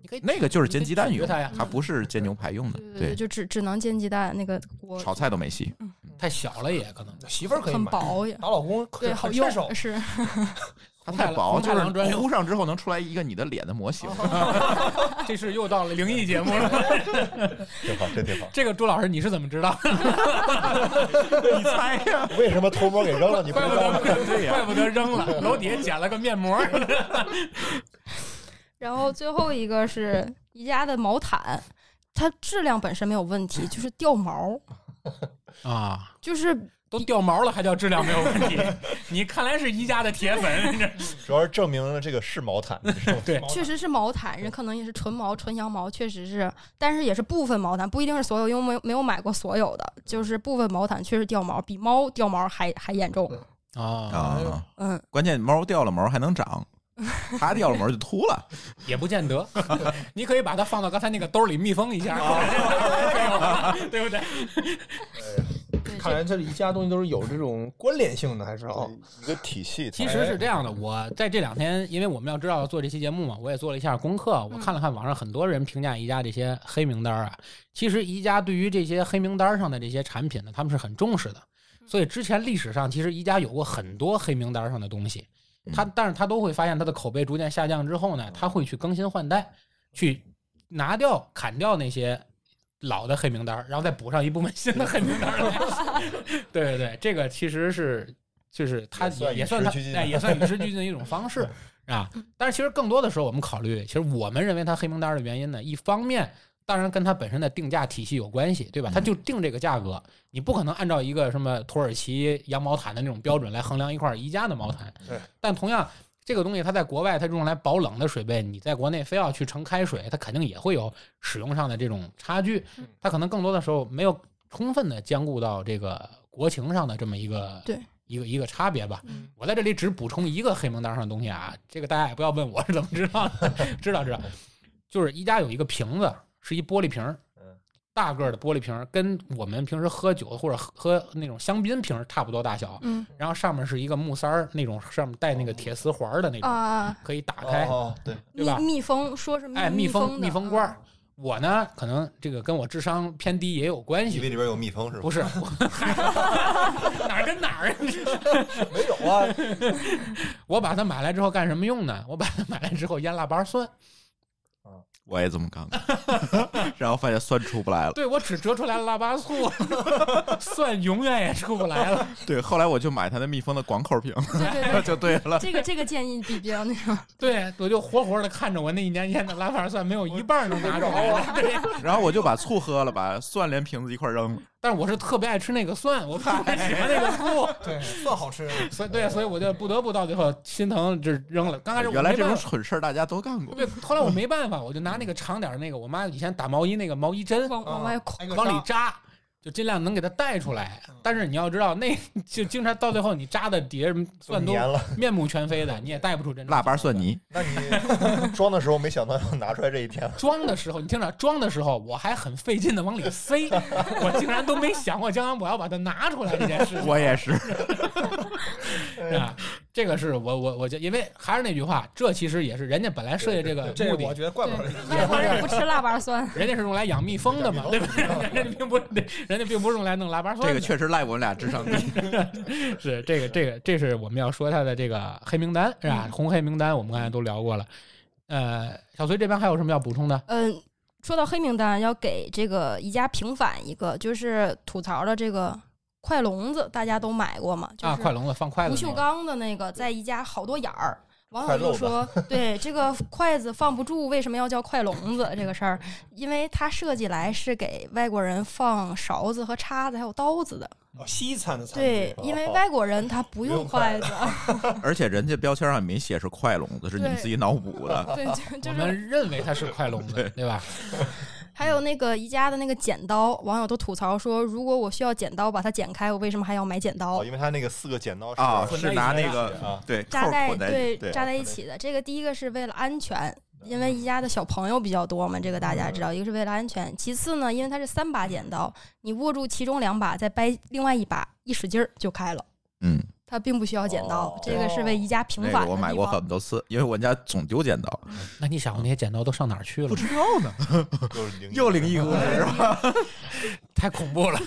你可以那个就是煎鸡蛋用的，它不是煎牛排用的。对对，就只只能煎鸡蛋，那个锅炒菜都没戏。太小了也可能。媳妇儿可以很买，薄也。打老公可对，好用手。是，它太薄，就是糊上之后能出来一个你的脸的模型。这是又到了灵异节目了。挺好，这挺好。这个朱老师你是怎么知道？你猜呀？为什么偷摸给扔了？你怪不？得怪不得扔了，楼底下捡了个面膜。然后最后一个是宜家的毛毯，它质量本身没有问题，就是掉毛，啊，就是都掉毛了还叫质量没有问题？你看来是宜家的铁粉。主要是证明了这个是毛毯，对确实是毛毯，人可能也是纯毛、纯羊毛，确实是，但是也是部分毛毯，不一定是所有，因为没有没有买过所有的，就是部分毛毯确实掉毛，比猫掉毛还还严重。啊，啊，嗯，关键猫掉了毛还能长，它掉了毛就秃了。也不见得，你可以把它放到刚才那个兜里密封一下，对不对？对看来这一家东西都是有这种关联性的，还是啊？一个体系。其实是这样的，我在这两天，因为我们要知道要做这期节目嘛，我也做了一下功课。我看了看网上很多人评价宜家这些黑名单啊，其实宜家对于这些黑名单上的这些产品呢，他们是很重视的。所以之前历史上其实宜家有过很多黑名单上的东西，他但是他都会发现他的口碑逐渐下降之后呢，他会去更新换代，去拿掉砍掉那些。老的黑名单，然后再补上一部分新的黑名单来。对对对，这个其实是就是它也也算他哎也算与时俱进的一种方式啊。但是其实更多的时候，我们考虑，其实我们认为它黑名单的原因呢，一方面当然跟它本身的定价体系有关系，对吧？它就定这个价格，你不可能按照一个什么土耳其羊毛毯的那种标准来衡量一块宜家的毛毯。对，但同样。这个东西它在国外它用来保冷的水杯，你在国内非要去盛开水，它肯定也会有使用上的这种差距。它可能更多的时候没有充分的兼顾到这个国情上的这么一个对一个一个差别吧。嗯我在这里只补充一个黑名单上的东西啊，这个大家也不要问我是怎么知道的，知道知道，就是宜家有一个瓶子是一玻璃瓶儿。大个儿的玻璃瓶，跟我们平时喝酒或者喝那种香槟瓶差不多大小。嗯然后上面是一个木塞儿，那种上面带那个铁丝环儿的那种，啊，可以打开，哦，对，对吧密密封说是密哎，密封封密封罐儿。我呢，可能这个跟我智商偏低也有关系。因为里边有蜜蜂是吧？不是，哪儿跟哪儿啊？没有啊。我把它买来之后干什么用呢？我把它买来之后腌腊八蒜。我也这么干过，然后发现蒜出不来了。对我只折出来了腊八醋，蒜永远也出不来了。对，后来我就买他的密封的广口瓶，对对对，就对了。这个这个建议比比较那个，对，我就活活的看着我那一年腌的腊八蒜没有一半能拿出来。对，然后我就把醋喝了，把蒜连瓶子一块扔了。但是我是特别爱吃那个蒜，我特别喜欢那个醋。对，蒜好吃。所以对，所以我就不得不到最后心疼，就扔了。刚开始我原来这种蠢事儿大家都干过。对，后来我没办法，我就拿那个长点儿那个，我妈以前打毛衣那个毛衣针往往外孔。往里扎，就尽量能给它带出来。但是你要知道，那就经常到最后你扎的底下 蒜都。面目全非的，你也带不出真正腊八蒜泥，那你装的时候没想到要拿出来这一天，装的时候，你听着，装的时候我还很费劲的往里塞，我竟然都没想过将来我要把它拿出来这件事。我也是。啊，这个是我我我就因为还是那句话，这其实也是人家本来设计这个这目的我，觉得怪不对得，外国人不吃腊八蒜，人家是用来养蜜蜂的嘛，对吧？人家并不，人家并不是用来弄腊八蒜。这个确实赖我们俩智商低。是这个这个这是我们要说他的这个黑名单是吧？红黑名单我们刚才都聊过了。呃，小崔这边还有什么要补充的？嗯，说到黑名单，要给这个宜家平反一个，就是吐槽的这个快笼子，大家都买过吗？就啊，是快笼子放筷子不锈，钢的那个，在宜家好多眼儿。网友就说，对这个筷子放不住，为什么要叫筷笼子？这个事儿，因为它设计来是给外国人放勺子和叉子还有刀子的。哦西餐的餐具对，因为外国人他不用筷子，而且人家标签上也没写是筷笼子，是你们自己脑补的。对，就就我是们认为它是筷笼子，对吧？还有那个宜家的那个剪刀，网友都吐槽说，如果我需要剪刀把它剪开，我为什么还要买剪刀哦，？因为它那个四个剪刀是啊，是拿那个啊，对扎在对扎在一起的。这个第一个是为了安全，因为宜家的小朋友比较多嘛，这个大家知道。一个是为了安全，其次呢，因为它是三把剪刀，你握住其中两把，再掰另外一把，一使劲儿就开了。嗯，它并不需要剪刀，哦这个是为宜家平反那个我买过很多次，因为我家总丢剪刀。那你想过那些剪刀都上哪儿去了不？知道呢，又是灵异故事是吧？太恐怖了。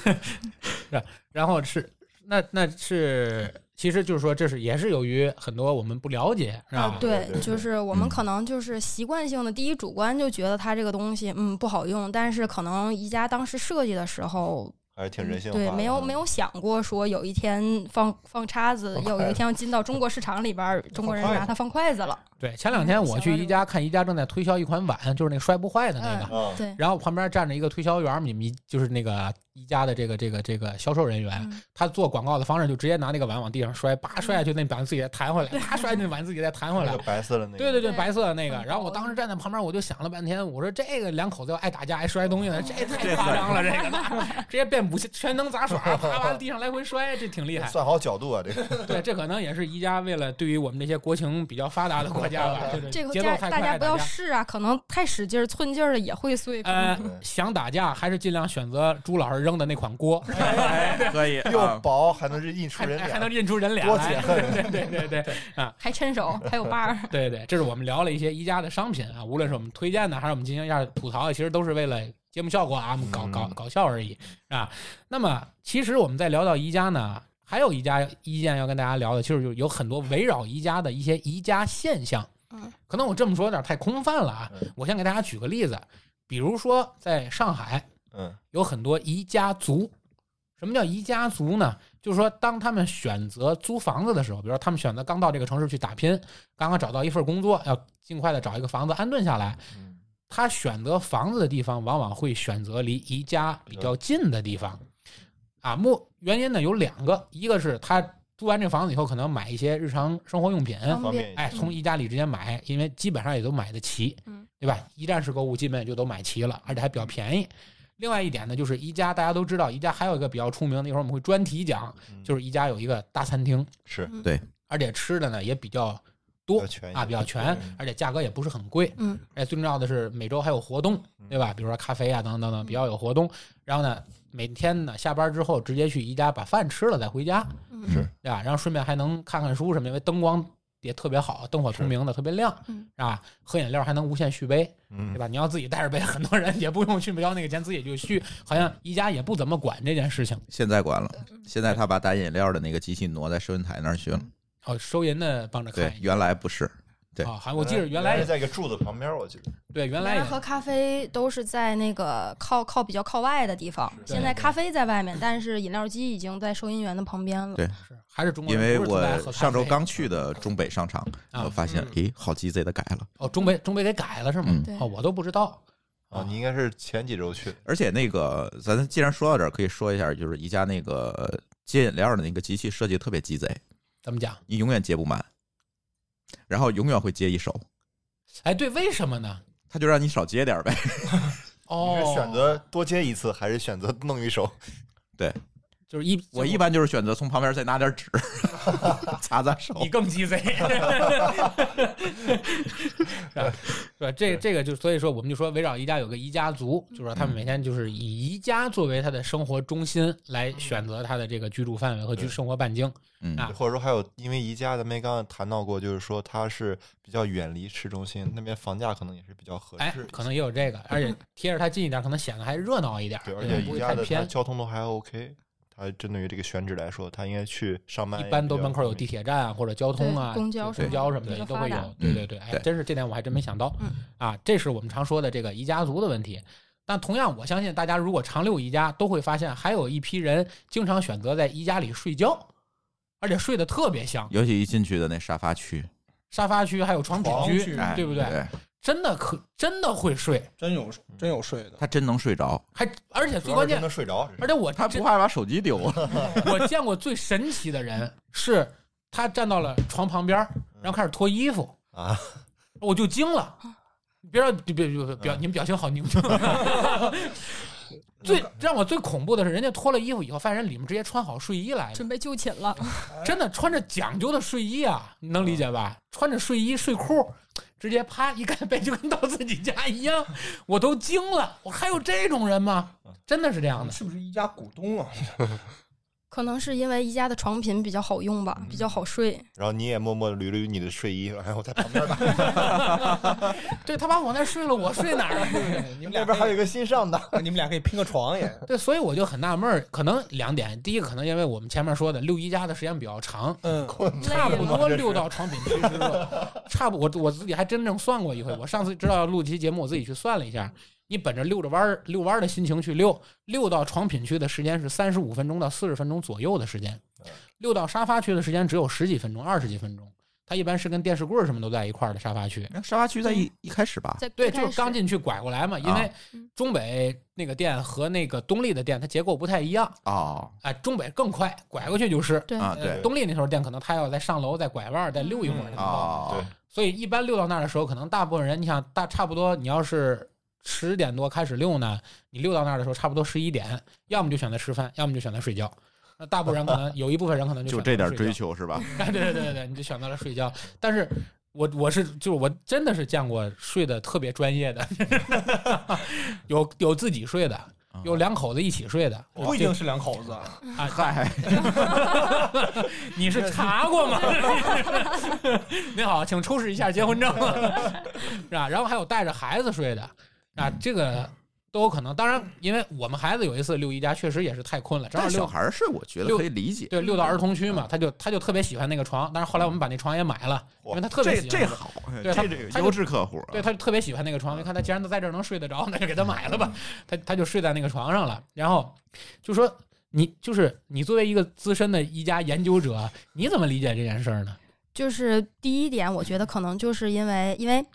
是，然后是那那是，其实就是说，这是也是由于很多我们不了解，是吧？啊，对就是我们嗯可能就是习惯性的，第一主观就觉得它这个东西嗯不好用，但是可能宜家当时设计的时候，还是挺人性化的。对，没有没有想过说有一天放放叉子，有 有一天要进到中国市场里边，中国人拿它放筷子了。对，前两天我去宜家看宜家正在推销一款碗，就是那个摔不坏的那个。嗯，对，然后旁边站着一个推销员，你们一就是那个宜家的这个这个这个销售人员，嗯他做广告的方式就直接拿那个碗往地上摔，叭摔下去，那碗自己再弹回来，啪摔，那碗自己再弹回来那个。白色的那个，对对对，白色的那个。嗯然后我当时站在旁边，我就想了半天，我说这个两口子要爱打架爱摔东西的，这太夸张了，这个 直接变武器全能杂耍，啪啪地上来回摔，这挺厉害。算好角度啊，这个对，这可能也是宜家为了对于我们这些国情比较发达的国过家吧，对对，这个节奏太快大大家不要试啊，可能太使劲儿、寸劲儿了也会碎。呃，想打架还是尽量选择朱老师扔的那款锅，可以 又啊薄，还能印出人脸，还能认出人脸来。多解恨 对对对对对啊，还趁手，还有把儿。对对，这是我们聊了一些宜家的商品啊，无论是我们推荐的，还是我们进行一下吐槽，其实都是为了节目效果啊，我们搞搞嗯搞笑而已啊。那么，其实我们在聊到宜家呢，还有一家意见要跟大家聊的，就是有有很多围绕宜家的一些宜家现象。嗯，可能我这么说有点太空泛了啊嗯，我先给大家举个例子，比如说在上海，嗯有很多宜家族。什么叫宜家族呢？就是说，当他们选择租房子的时候，比如说他们选择刚到这个城市去打拼，刚刚找到一份工作，要尽快的找一个房子安顿下来，嗯他选择房子的地方往往会选择离宜家比较近的地方。啊，目原因呢有两个，一个是他租完这房子以后，可能买一些日常生活用品，方便哎，从宜家里直接买，因为基本上也都买得齐，嗯对吧？一站式购物基本也就都买齐了，而且还比较便宜。另外一点呢，就是宜家，大家都知道，宜家还有一个比较出名的，一会儿我们会专题讲，嗯就是宜家有一个大餐厅，是对而且吃的呢也比较多啊，比较全嗯，而且价格也不是很贵。嗯哎，最重要的是每周还有活动，对吧？比如说咖啡啊等等等等，比较有活动。然后呢，每天呢下班之后直接去宜家把饭吃了再回家，嗯是对吧？然后顺便还能看看书什么的，因为灯光也特别好，灯火通明的，特别亮，嗯是吧？喝饮料还能无限续杯，嗯对吧？你要自己带着杯，很多人也不用去交那个钱，自己就续。好像宜家也不怎么管这件事情。现在管了，嗯现在他把打饮料的那个机器挪在收银台那儿去了。哦，收银的帮着看对，一下。原来不是。对啊，好我记得原来也在一个柱子旁边，我记得对，原来也喝咖啡都是在那个靠靠比较靠外的地方，现在咖啡在外面，但是饮料机已经在收银员的旁边了。对是还是中国因为我上周刚去的中北商场，啊我发现，嗯诶，好鸡贼的改了，哦，中北中北给改了是吗？哦，我都不知道。啊，你应该是前几周去的，而且那个咱既然说到这儿，可以说一下，就是宜家那个接饮料的那个机器设计特别鸡贼，怎么讲？你永远接不满，然后永远会接一手，哎，对，为什么呢？他就让你少接点呗。哦你，是选择多接一次，还是选择弄一手？就是一我一般就是选择从旁边再拿点纸 擦擦手。你更鸡贼，是吧？是吧？这这个就所以说，我们就说围绕宜家有个宜家族，就是说他们每天就是以宜家作为他的生活中心来选择他的这个居住范围和居对生活半径。嗯啊或者说还有，因为宜家咱们刚刚谈到过，就是说它是比较远离市中心，那边房价可能也是比较合哎适一些。，可能也有这个，而且贴着它近一点，可能显得还热闹一点，对，而且宜家的。交通都还 OK。它针对于这个选址来说，他应该去上班一般都门口有地铁站啊，或者交通啊、公交公什么交什么的都会有。对对对，哎，真是这点我还真没想到。嗯啊，这是我们常说的这个宜家族的问题。但同样，我相信大家如果常溜宜家，都会发现还有一批人经常选择在宜家里睡觉，而且睡得特别香。尤其一进去的那沙发区，沙发区还有床品区，对不对？对？真的可真的会睡，真有真有睡的，他真能睡着，还而且最关键，的睡着，而且我他不怕把手机丢。了。我见过最神奇的人是，他站到了床旁边，然后开始脱衣服，啊，我就惊了。别让别别别表，你们表情好凝重。最让我最恐怖的是，人家脱了衣服以后，发现人里面直接穿好睡衣来了，准备就寝了，真的穿着讲究的睡衣啊，你能理解吧？穿着睡衣睡裤，直接啪一盖被就跟到自己家一样，我都惊了。我还有这种人吗？真的是这样的。是不是一家股东啊？可能是因为宜家的床品比较好用吧，比较好睡。然后你也默默捋了捋你的睡衣，然后在旁边打。对他把我那睡了，我睡哪儿？你们俩 那边还有一个新上的，你们俩可以拼个床也。对，所以我就很纳闷儿，可能两点，第一个可能因为我们前面说的溜宜家的时间比较长，嗯，差不多这是溜到床品区之后，差不我我自己还真正算过一回，我上次知道要录期节目，我自己去算了一下，你本着溜着弯儿遛弯儿的心情去溜，溜到床品区的时间是三十五分钟到四十分钟左右的时间，溜到沙发区的时间只有十几分钟、二十几分钟。它一般是跟电视柜儿什么都在一块儿的沙发区，沙发区在一一开始吧，对，就是刚进去拐过来嘛，因为中北那个店和那个东丽的店它结构不太一样，啊哎，中北更快，拐过去就是。对啊，呃对东丽那头店可能他要再上楼再拐弯再溜一会儿嗯才能到。哦对，所以一般溜到那儿的时候，可能大部分人，你想大差不多，你要是十点多开始遛呢，你遛到那儿的时候差不多十一点，要么就选择吃饭，要么就选择睡觉。那大部分人可能 有一部分人可能就就这点追求是吧？哎，对对对对，你就选择了睡觉。但是我我是就是我真的是见过睡得特别专业的，有有自己睡的，有两口子一起睡的，不一定是两口子 啊，啊，嗨，你是查过吗？您好，请出示一下结婚证，是吧？然后还有带着孩子睡的，啊，这个都有可能。当然，因为我们孩子有一次六一家，确实也是太困了，正好但小孩儿睡，我觉得可以理解。对六到儿童区嘛，他就他就特别喜欢那个床，但是后来我们把那床也买了，因为他特别喜欢这好，对他优质客户啊，对，他就特别喜欢那个床。你看他既然都在这儿能睡得着，那就给他买了吧。他他就睡在那个床上了。然后就说你就是你作为一个资深的宜家研究者，你怎么理解这件事儿呢？就是第一点，我觉得可能就是因为，因为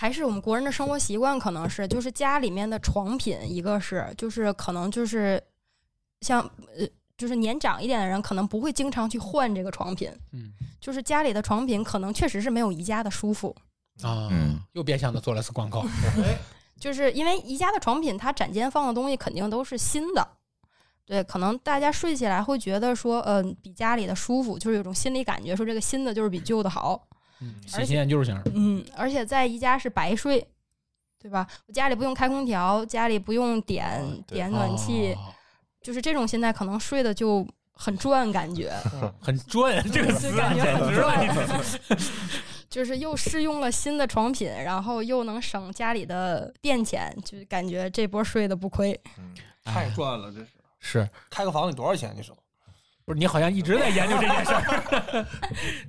还是我们国人的生活习惯，可能是就是家里面的床品，一个是就是可能就是像呃，就是年长一点的人，可能不会经常去换这个床品，嗯就是家里的床品可能确实是没有宜家的舒服。啊，嗯又变相的做了次广告。就是因为宜家的床品，它展间放的东西肯定都是新的，对，可能大家睡起来会觉得说，嗯、比家里的舒服，就是有种心理感觉，说这个新的就是比旧的好，嗯，喜新厌旧型。嗯，而且在宜家是白睡，对吧？我家里不用开空调，家里不用点、点暖气，哦就是这种现在，可能睡的就很赚，感觉 很赚这个词感觉很赚。就是又试用了新的床品，然后又能省家里的电钱，就感觉这波睡的不亏。嗯，太赚了，这是是开个房得多少钱？你说不是你好像一直在研究这件事儿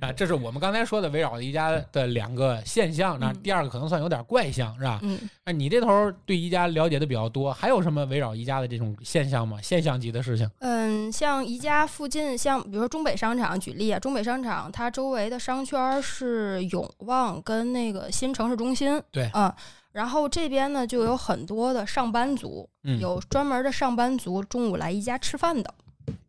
啊？这是我们刚才说的围绕宜家的两个现象，那嗯第二个可能算有点怪象，是吧？嗯，那你这头对宜家了解的比较多，还有什么围绕宜家的这种现象吗？现象级的事情？嗯，像宜家附近，像比如说中北商场，举例啊，中北商场它周围的商圈是永旺跟那个新城市中心，对嗯，然后这边呢就有很多的上班族，嗯，有专门的上班族中午来宜家吃饭的，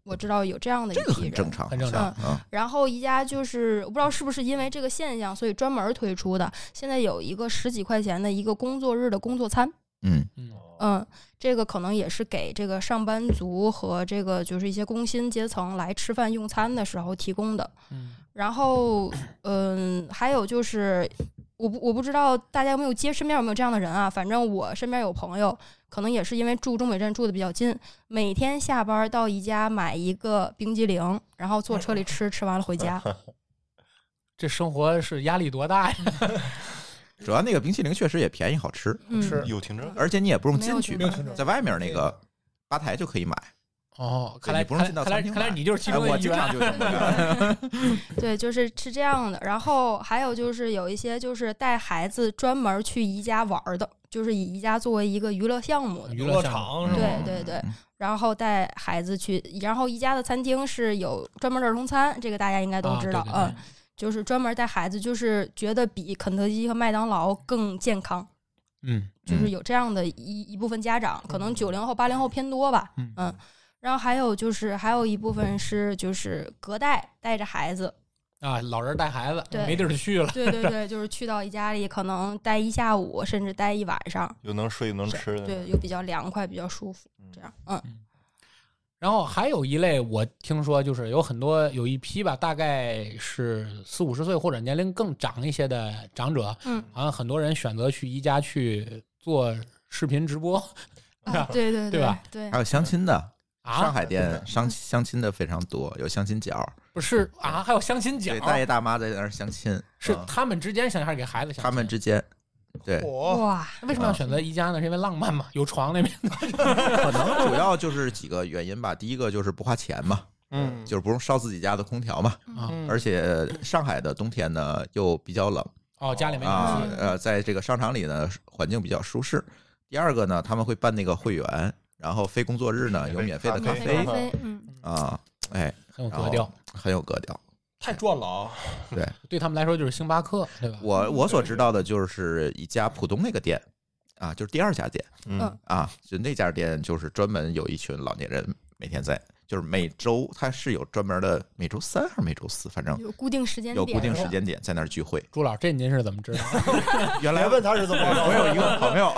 我知道有这样的一这个批人。很正常，很正常啊。然后宜家就是我不知道是不是因为这个现象，所以专门推出的，现在有一个十几块钱的一个工作日的工作餐。嗯，嗯嗯，这个可能也是给这个上班族和这个就是一些工薪阶层来吃饭用餐的时候提供的。嗯然后，嗯，还有就是，我不我不知道大家有没有接身边有没有这样的人啊？反正我身边有朋友，可能也是因为住中北镇住的比较近，每天下班到宜家买一个冰激凌，然后坐车里 吃，吃完了回家。这生活是压力多大呀？主要那个冰淇淋确实也便宜好吃，嗯，是有停车而且你也不用进去买，在外面那个吧台就可以买。哦，看来你不用进到看来餐厅买看来你就是其哎，我中的一员。经常就这么。对，就是是这样的。然后还有就是有一些就是带孩子专门去宜家玩的，就是以宜家作为一个娱乐项目的。娱乐场是吧？对对对，然后带孩子去，然后宜家的餐厅是有专门的儿童餐，这个大家应该都知道，啊对对对嗯，就是专门带孩子，就是觉得比肯德基和麦当劳更健康，嗯就是有这样的一一部分家长，可能九零后、八零后偏多吧，嗯嗯，然后还有就是还有一部分是就是隔代带着孩子，啊，老人带孩子对没地儿去了。对对对，就是去到一家里可能待一下午，甚至待一晚上，又能睡又能吃的，对，又比较凉快，比较舒服，嗯这样，嗯。然后还有一类，我听说就是有很多有一批吧，大概是四五十岁或者年龄更长一些的长者，嗯，好像很多人选择去宜家去做视频直播啊，对对 对吧？对还，有相亲的，啊。上海店相相亲的非常多，有相亲角，不是啊，还有相亲角对，，大爷大妈在那儿相亲，嗯。是他们之间相亲还是给孩子相亲？他们之间，对，我哇，为什么要选择宜家呢？是因为浪漫嘛，有床那边。可能主要就是几个原因吧。第一个就是不花钱嘛，嗯。就是不用烧自己家的空调嘛，而且上海的冬天呢又比较冷。哦，家里没啊暖气。，呃，在这个商场里呢环境比较舒适。第二个呢，他们会办那个会员，然后非工作日呢有免费的咖咖啡啡，嗯，啊，哎，很有格调，很有格调。太赚了啊！对 对他们来说就是星巴克，对吧？我我所知道的就是一家浦东那个店啊，就是第二家店嗯啊，就那家店就是专门有一群老年人每天在，就是每周它是有专门的每周三还是每周四，反正有固定时间点，有固定时间点在那儿聚会。朱老，这您是怎么知道？原来问他是怎么回事我有一个朋友，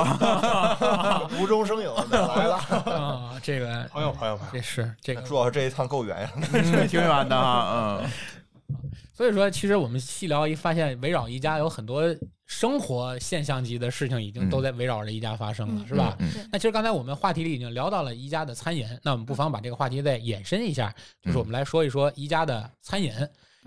无中生有的来了。啊，这个朋友朋友朋友，这是这个朱老师这一趟够远呀，挺远的啊，嗯，所以说，其实我们细聊一发现，围绕宜家有很多生活现象级的事情，已经都在围绕着宜家发生了，嗯是吧？那其实刚才我们话题里已经聊到了宜家的餐饮，那我们不妨把这个话题再延伸一下，就是我们来说一说宜家的餐饮，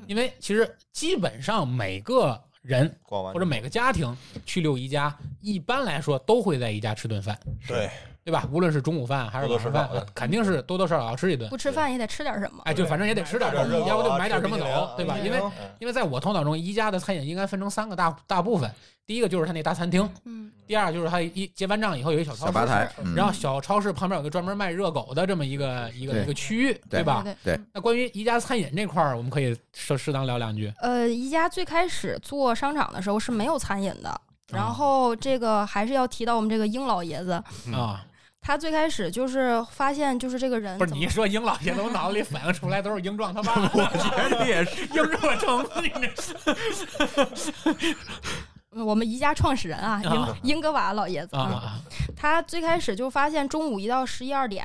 因为其实基本上每个人或者每个家庭去六宜家，一般来说都会在宜家吃顿饭，对对吧？无论是中午饭还是多多晚上饭肯定是多多少少要吃一顿不。吃饭也得吃点什么。哎，就反正也得吃点东西，买点热狗啊要不就买点什么走对吧？因为嗯因为在我头脑中，宜家的餐饮应该分成三个大大部分，第一个就是他那大餐厅，嗯，第二就是他一结完账以后有一小超市，小吧台，嗯然后小超市旁边有个专门卖热狗的这么一个一个一个区域，对吧？对对那关于宜家餐饮这块儿，我们可以适适当聊两句。呃，宜家最开始做商场的时候是没有餐饮的，然后这个还是要提到我们这个英老爷子，嗯啊，他最开始就是发现就是这个人不是你一说英老爷子，我脑子里反应出来都是英壮他爸，我觉得也是，英热成 我们宜家创始人啊，啊。英英格瓦老爷子啊啊他最开始就发现中午一到十一二点。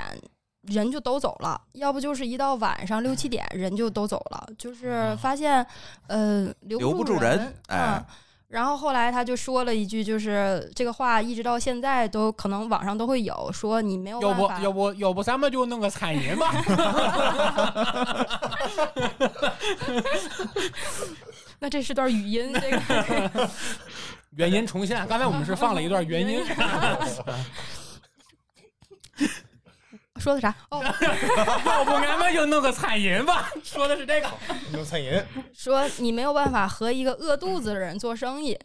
人就都走了，要不就是一到晚上六七点人就都走了，就是发现，呃，留留不住人人，哎。嗯然后后来他就说了一句，就是这个话一直到现在都可能网上都会有，说你没有要不办法，要不要不咱们就弄个餐饮吧？那这是段语音，这个 原音重现，刚才我们是放了一段原音，说的啥？哦，要不咱们就弄个餐饮吧？说的是这个。弄餐饮，说你没有办法和一个饿肚子的人做生意，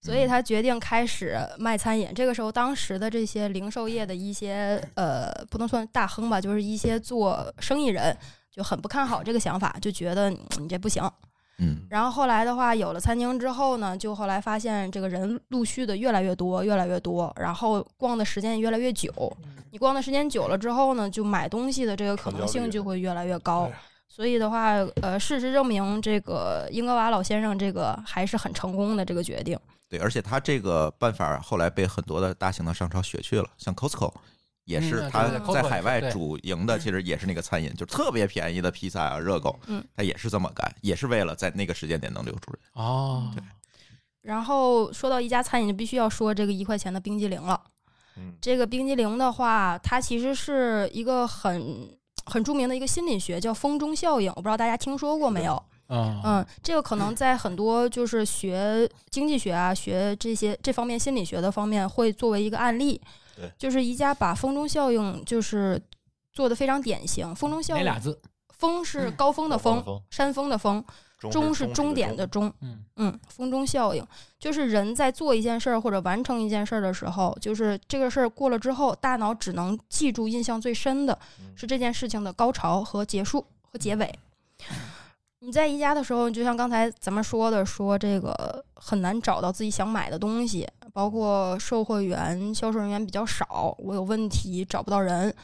所以他决定开始卖餐饮。这个时候，当时的这些零售业的一些呃，不能算大亨吧，就是一些做生意人就很不看好这个想法，就觉得嗯你这不行。嗯然后后来的话，有了餐厅之后呢，就后来发现这个人陆续的越来越多，越来越多，然后逛的时间也越来越久。你逛的时间久了之后呢，就买东西的这个可能性就会越来越高。所以的话，呃，事实证明，这个英格瓦老先生这个还是很成功的这个决定。对，而且他这个办法后来被很多的大型的商超学去了，像 Costco 也嗯是他在海外主营的，其实也是那个餐饮，就特别便宜的披萨啊、热狗，嗯，他也是这么干，也是为了在那个时间点能留住人。哦，对然后说到一家餐饮，就必须要说这个一块钱的冰激凌了。嗯，这个冰激凌的话，它其实是一个很很著名的一个心理学，叫风中效应。我不知道大家听说过没有？嗯嗯，这个可能在很多就是学经济学啊、学这些这方面心理学的方面会作为一个案例。对，就是宜家把风中效应就是做的非常典型。风中效应，哪俩字？风是嗯高峰的峰山峰的峰，终是终点的终。嗯嗯，风中效应就是人在做一件事儿或者完成一件事儿的时候，就是这个事儿过了之后，大脑只能记住印象最深的嗯是这件事情的高潮和结束和结尾。你在宜家的时候，就像刚才咱们说的，说这个很难找到自己想买的东西，包括售货员、销售人员比较少，我有问题找不到人，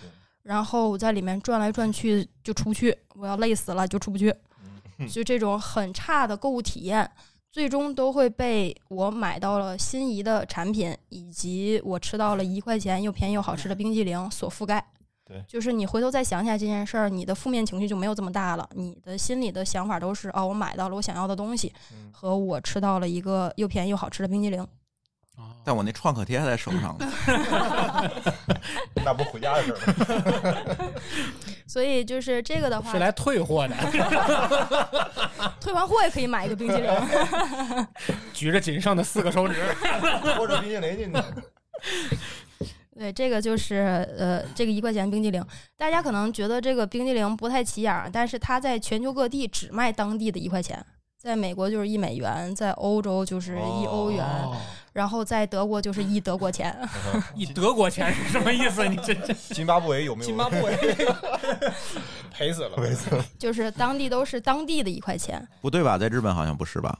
然后我在里面转来转去就出不去，我要累死了就出不去，嗯就这种很差的购物体验，最终都会被我买到了心仪的产品，以及我吃到了一块钱又便宜又好吃的冰激凌所覆盖。对就是你回头再想起来这件事儿，你的负面情绪就没有这么大了，你的心里的想法都是哦，我买到了我想要的东西，嗯和我吃到了一个又便宜又好吃的冰激凌。哦但我那创可贴还在手上呢，那不回家的事儿吗？所以就是这个的话是，来退货的，退完货也可以买一个冰激凌。举着仅剩的四个手指。或者冰激凌进去，对，这个就是呃，这个一块钱冰激凌，大家可能觉得这个冰激凌不太起眼儿，但是它在全球各地只卖当地的一块钱，在美国就是一美元，在欧洲就是一欧元，哦然后在德国就是一德国钱。一德国钱是什么意思？你这这 津巴布韦有没有？津巴布韦 赔死了，赔死了，就是当地都是当地的一块钱，不对吧？在日本好像不是吧？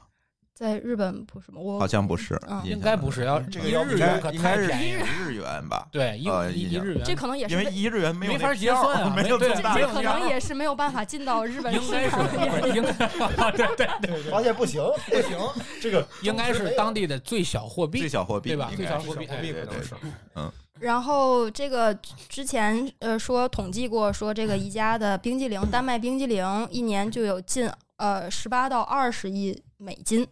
在日本不是吗？我好像不是，嗯应该不是要这个要应该日元可太便宜了。一日元吧？对，一一一日元，这可能也是为因为一日元没有没法结算啊没有这么大的这可票能也是没有办法进到日本应市该是场里。应该对对对，发现不行，不行，这个应该是当地的最小货币最。小货币对吧最小货币货币对对可能是嗯然后这个之前呃说统计过，说这个宜家的冰激凌丹麦冰激凌一年就有近呃十八到二十亿美金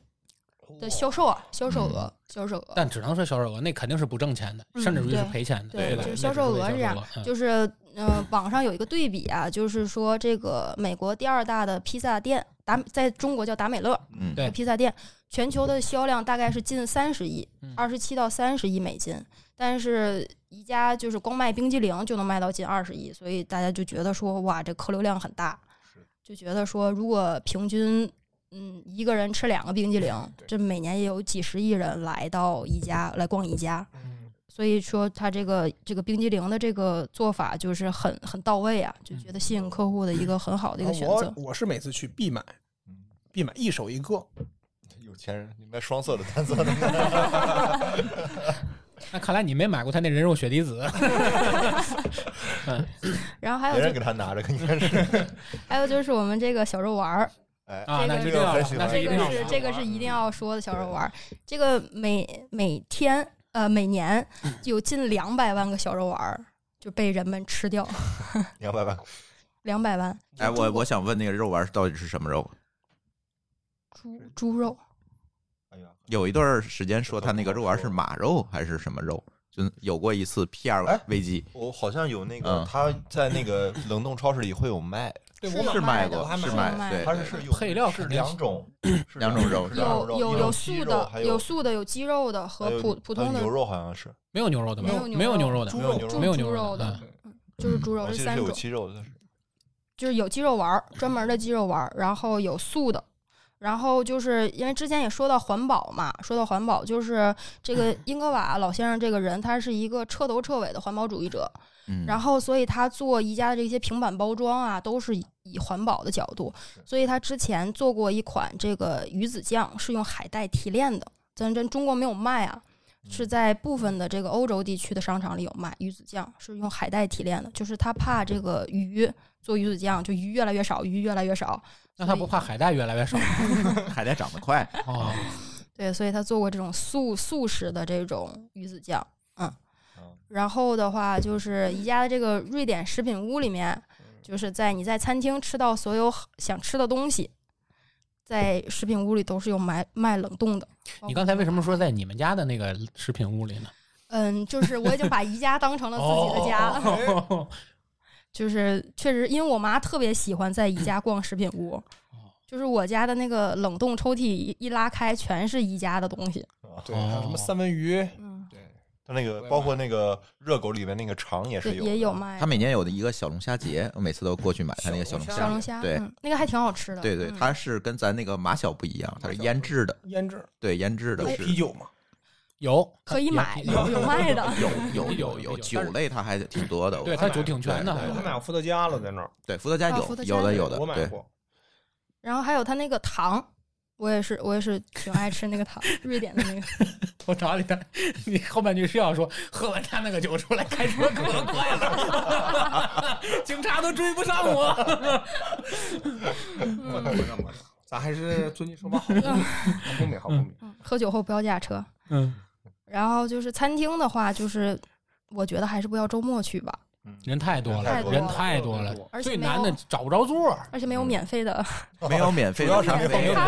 的销售啊，销售额，销售额。但只能说销售额，那肯定是不挣钱的，嗯甚至于是赔钱的，吧？对就是销售额是这样销售额嗯就是呃，网上有一个对比啊，就是说这个美国第二大的披萨店达在中国叫达美乐嗯，对披萨店，全球的销量大概是近三十亿嗯，二十七到三十亿美金。但是宜家就是光卖冰激凌就能卖到近二十亿，所以大家就觉得说哇，这客流量很大，就觉得说如果平均嗯一个人吃两个冰激凌，这每年也有几十亿人来到宜家来逛宜家。嗯，所以说他这个这个冰激凌的这个做法就是很很到位啊，就觉得吸引客户的一个很好的一个选择我。我是每次去必买，嗯必买一手一个。有钱人，你卖双色的、单色的，那看来你没买过他那人肉雪梨子，然后还有就别人给他拿着，肯定是。还有就是我们这个小肉丸儿，哎，啊，那这个一定要很喜，欢那是这个一定要的是这个是一定要说的小肉丸，这个每每天呃每年 有近两百万个小肉丸就被人们吃掉，两百万，两百万。哎，我我想问那个肉丸到底是什么肉？猪猪肉，哎呀，有一段时间说他那个肉丸是马肉还是什么肉？就有过一次 PR 哎危机，我好像有那个嗯，他在那个冷冻超市里会有卖，对，是我是卖，过是买卖，对，对它是是有配料是两种，两种肉有有有素的有素的有鸡肉的和普普通的牛肉，好像是，没有牛肉的，没有没有牛牛肉的，猪肉没有牛肉没有牛猪肉的，嗯。就是猪肉是三种。鸡肉的，就是有鸡肉丸，专门的鸡肉丸，然后有素的，然后就是因为之前也说到环保嘛，说到环保，就是这个 英格瓦老先生这个人，他是一个彻头彻尾的环保主义者，嗯，然后所以他做宜家的这些平板包装啊，都是以以环保的角度，所以他之前做过一款这个鱼子酱是用海带提炼的，咱咱中国没有卖啊。是在部分的这个欧洲地区的商场里有卖鱼子酱，是用海带提炼的，就是他怕这个鱼做鱼子酱，就鱼越来越少，鱼越来越少，那他不怕海带越来越少 海带长得快，哦？对，所以他做过这种素素食的这种鱼子酱。然后的话，就是宜家的这个瑞典食品屋里面，就是在你在餐厅吃到所有想吃的东西，在食品屋里都是有卖卖冷冻的。你刚才为什么说在你们家的那个食品屋里呢？嗯，就是我已经把宜家当成了自己的家了，哦 就是确实，因为我妈特别喜欢在宜家逛食品屋。就是我家的那个冷冻抽屉一一拉开，全是宜家的东西。对，还有什么三文鱼，它那个包括那个热狗里面那个肠也是，有的，也有卖他每年有的一个小龙虾节，我每次都过去买他那个小龙虾小龙。虾，对嗯，那个还挺好吃的。对对，嗯它是跟咱那个马小不一样，它是腌制的，腌制对，腌制的啤酒嘛？有可以买，有有有卖的。有有有有有酒类，它还挺多的。对它酒挺全的，我买过伏特加了，在那儿，对伏特加有有有的有的对，我买过。然后还有它那个糖，我也是我也是挺爱吃那个糖，瑞典的那个。我找你看，你后半句是要说喝完他那个酒出来开车可快了，警察都追不上我。我的我的我的，咱还是遵纪守法好公民，好公民，喝酒后不要驾车。嗯，然后就是餐厅的话，就是我觉得还是不要周末去吧，人太多了，人太多了，最难的找不着座儿。而且 没有免费的。没有免费的没有咖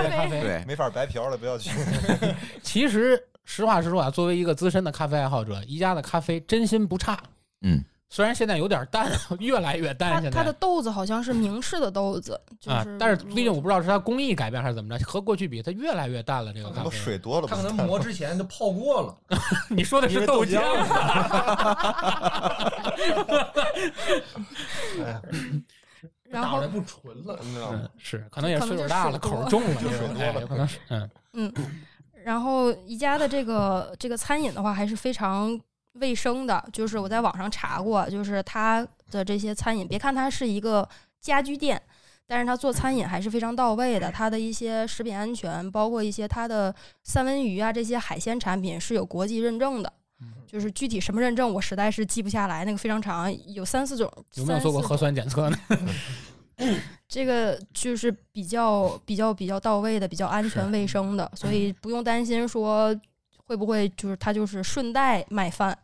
啡咖啡。对，没法白嫖了，不要去。其实实话实说啊，作为一个资深的咖啡爱好者，宜家的咖啡真心不差。嗯，虽然现在有点淡，越来越淡。现在它它的豆子好像是明式的豆子，就啊是，但是毕竟我不知道是它工艺改变还是怎么着，和过去比，它越来越淡了。这个咖我啡，水多了，他可能磨 之前就泡过了，你说的是豆浆然后不纯了，你知道吗嗯？，是，可能也岁数大了，口儿重了，就是水多了哎有可能是，嗯，嗯，然后宜家的这个这个餐饮的话还是非常卫生的，就是我在网上查过，就是它的这些餐饮，别看它是一个家居店，但是它做餐饮还是非常到位的，它的一些食品安全，包括一些它的三文鱼啊这些海鲜产品是有国际认证的。就是具体什么认证，我实在是记不下来，那个非常长，有三四种。有没有做过核酸检测呢？这个就是比较比较比较到位的，比较安全卫生的，所以不用担心说会不会就是它就是顺带卖饭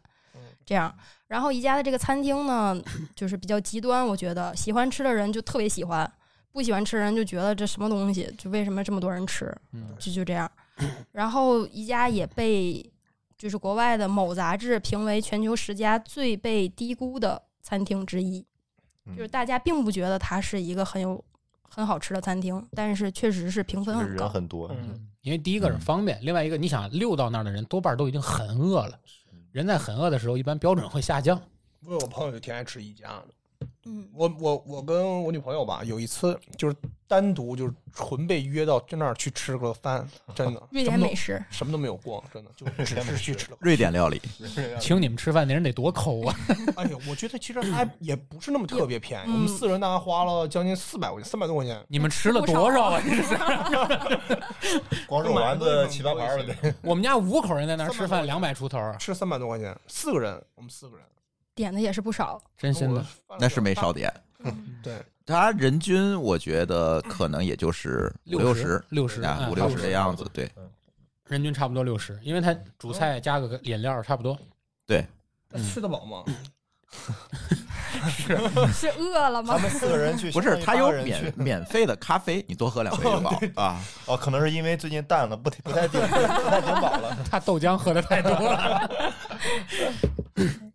这样。然后宜家的这个餐厅呢，就是比较极端，我觉得喜欢吃的人就特别喜欢，不喜欢吃人就觉得这什么东西，就为什么这么多人吃，嗯就就这样。然后宜家也被就是国外的某杂志评为全球十家最被低估的餐厅之一，嗯就是大家并不觉得它是一个很有很好吃的餐厅，但是确实是评分很高。人很多，嗯，因为第一个是方便，另外一个你想溜到那儿的人多半都已经很饿了，人在很饿的时候，一般标准会下降。我有朋友就挺爱吃宜家的。嗯，我我我跟我女朋友吧，有一次就是单独就是纯被约到在那儿去吃个饭，真的瑞典美食，什么都没有逛，真的就 只是去吃了。瑞典料理，请你们吃饭那人得多抠啊！哎呀，我觉得其实还也不是那么特别便宜，嗯我们四人大概花了将近四百块钱，三百多块钱。你们吃了多少啊？这是 光肉丸子七八盘了得。我们家五口人在那儿吃饭，两百出头，吃三百多块钱，四个人，我们四个人，点的也是不少。真心的。那是没少点。对，他人均我觉得可能也就是五六十，六十啊，嗯五六十的样子。对人均差不多六十，因为他主菜加个饮料差不多。对，那吃得饱吗？是是饿了吗他？们四个人去，不是相当于八它有免免费的咖啡，你多喝两杯就饱啊。哦，可能是因为最近淡了，不不太顶不太顶饱了，他豆浆喝的太多了。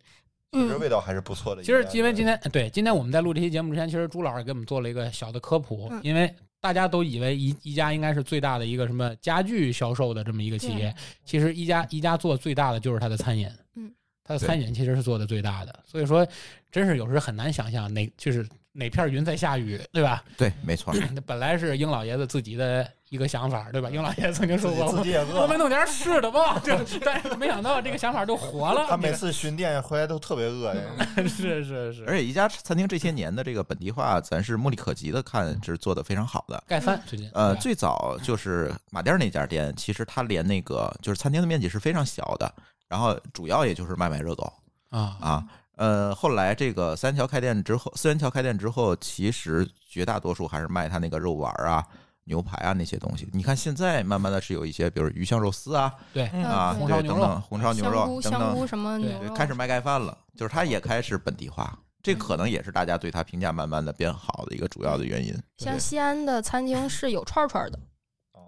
嗯，其实味道还是不错的。其实因为今天对今天我们在录这期节目之前，其实朱老师给我们做了一个小的科普，嗯因为大家都以为宜宜家应该是最大的一个什么家具销售的这么一个企业，其实宜家宜家做最大的就是它的餐饮，嗯，它的餐饮其实是做的最大的，所以说真是有时候很难想象哪就是哪片云在下雨，对吧？对，没错。那 本来是英老爷子自己的一个想法，对吧？英老爷子曾经说过，自己自己也我饿们。弄点吃的吧，对，但是没想到这个想法就活了。他每次巡店回来都特别饿呀，是是是，而且一家餐厅这些年的这个本地化，咱是目力可及的，看是做的非常好的。盖饭最近呃，最早就是马甸儿那家店，其实它连那个就是餐厅的面积是非常小的，然后主要也就是卖卖热狗啊啊。呃，后来这个三元桥开店之后，四元桥开店之后，其实绝大多数还是卖他那个肉丸啊、牛排啊那些东西。你看现在慢慢的是有一些，比如鱼香肉丝啊对，嗯啊，对对，红烧牛肉等等，红烧牛香肉菇、香等等菇，什么对牛肉，开始卖盖饭了，就是它也开始本地化。这可能也是大家对它评价慢慢的变好的一个主要的原因。像西安的餐厅是有串串的，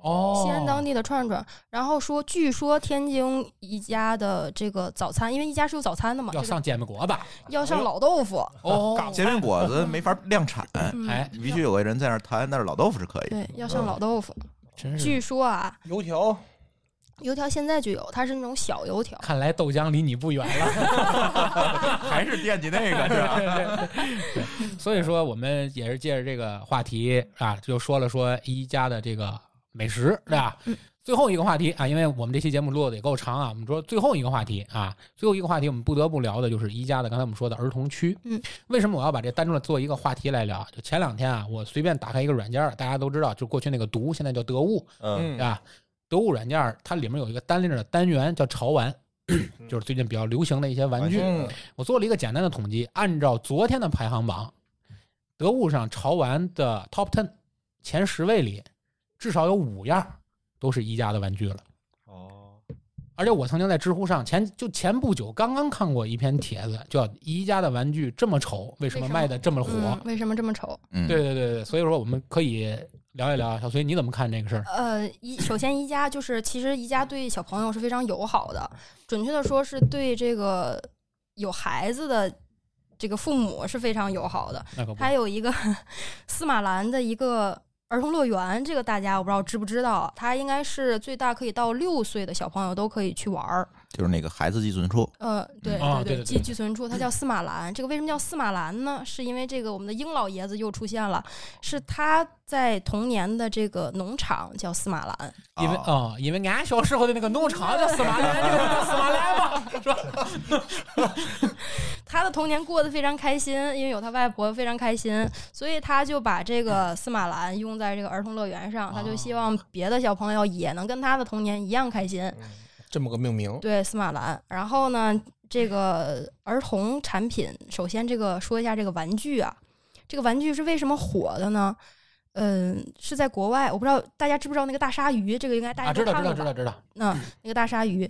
哦，西安当地的串串。然后说，据说天津一家的这个早餐，因为一家是有早餐的嘛，要上煎饼果子要上老豆腐，哦，煎饼果子没法量产，嗯，哎，你必须有个人在那儿摊，但是老豆腐是可以。对，要上老豆腐。真是。据说啊，油条油条现在就有，它是那种小油条。看来豆浆离你不远了，还是惦记那个是吧？对所以说我们也是借着这个话题啊，就说了说一家的这个美食，对吧？嗯最后一个话题啊，因为我们这期节目录的也够长啊，我们说最后一个话题啊，最后一个话题我们不得不聊的就是宜家的刚才我们说的儿童区。嗯，为什么我要把这单独的做一个话题来聊？就前两天啊，我随便打开一个软件儿，大家都知道，就过去那个毒，现在叫得物，嗯，对吧？得物软件儿它里面有一个单列的单元叫潮玩，就是最近比较流行的一些玩具。嗯，我做了一个简单的统计，按照昨天的排行榜，得物上潮玩的 Top Ten 前十位里，至少有五样都是宜家的玩具了。哦，而且我曾经在知乎上前就前不久刚刚看过一篇帖子，叫“宜家的玩具这么丑，为什么卖的这么火嗯，为什么这么丑？嗯，对对对对，所以说我们可以聊一聊，小崔你怎么看这个事儿？呃，宜首先宜家就是，其实宜家对小朋友是非常友好的，准确的说是对这个有孩子的这个父母是非常友好的。那可不它有一个 司马兰的一个儿童乐园，这个大家我不知道知不知道，它应该是最大可以到六岁的小朋友都可以去玩儿。就是那个孩子寄存处，呃，对对啊对寄寄存处，它叫司马兰。这个为什么叫司马兰呢？是因为这个我们的英老爷子又出现了，是他在童年的这个农场叫司马兰。因为啊啊、因为俺小时候的那个农场叫司马兰，这个叫司马兰吧，是吧？他的童年过得非常开心，因为有他外婆非常开心，所以他就把这个司马兰用在这个儿童乐园上，他就希望别的小朋友也能跟他的童年一样开心。这么个命名，对，司马兰。然后呢，这个儿童产品，首先这个说一下这个玩具啊，这个玩具是为什么火的呢？嗯，是在国外，我不知道大家知不知道那个大鲨鱼，这个应该大家啊，知道知？道知道知道，那那个大鲨鱼，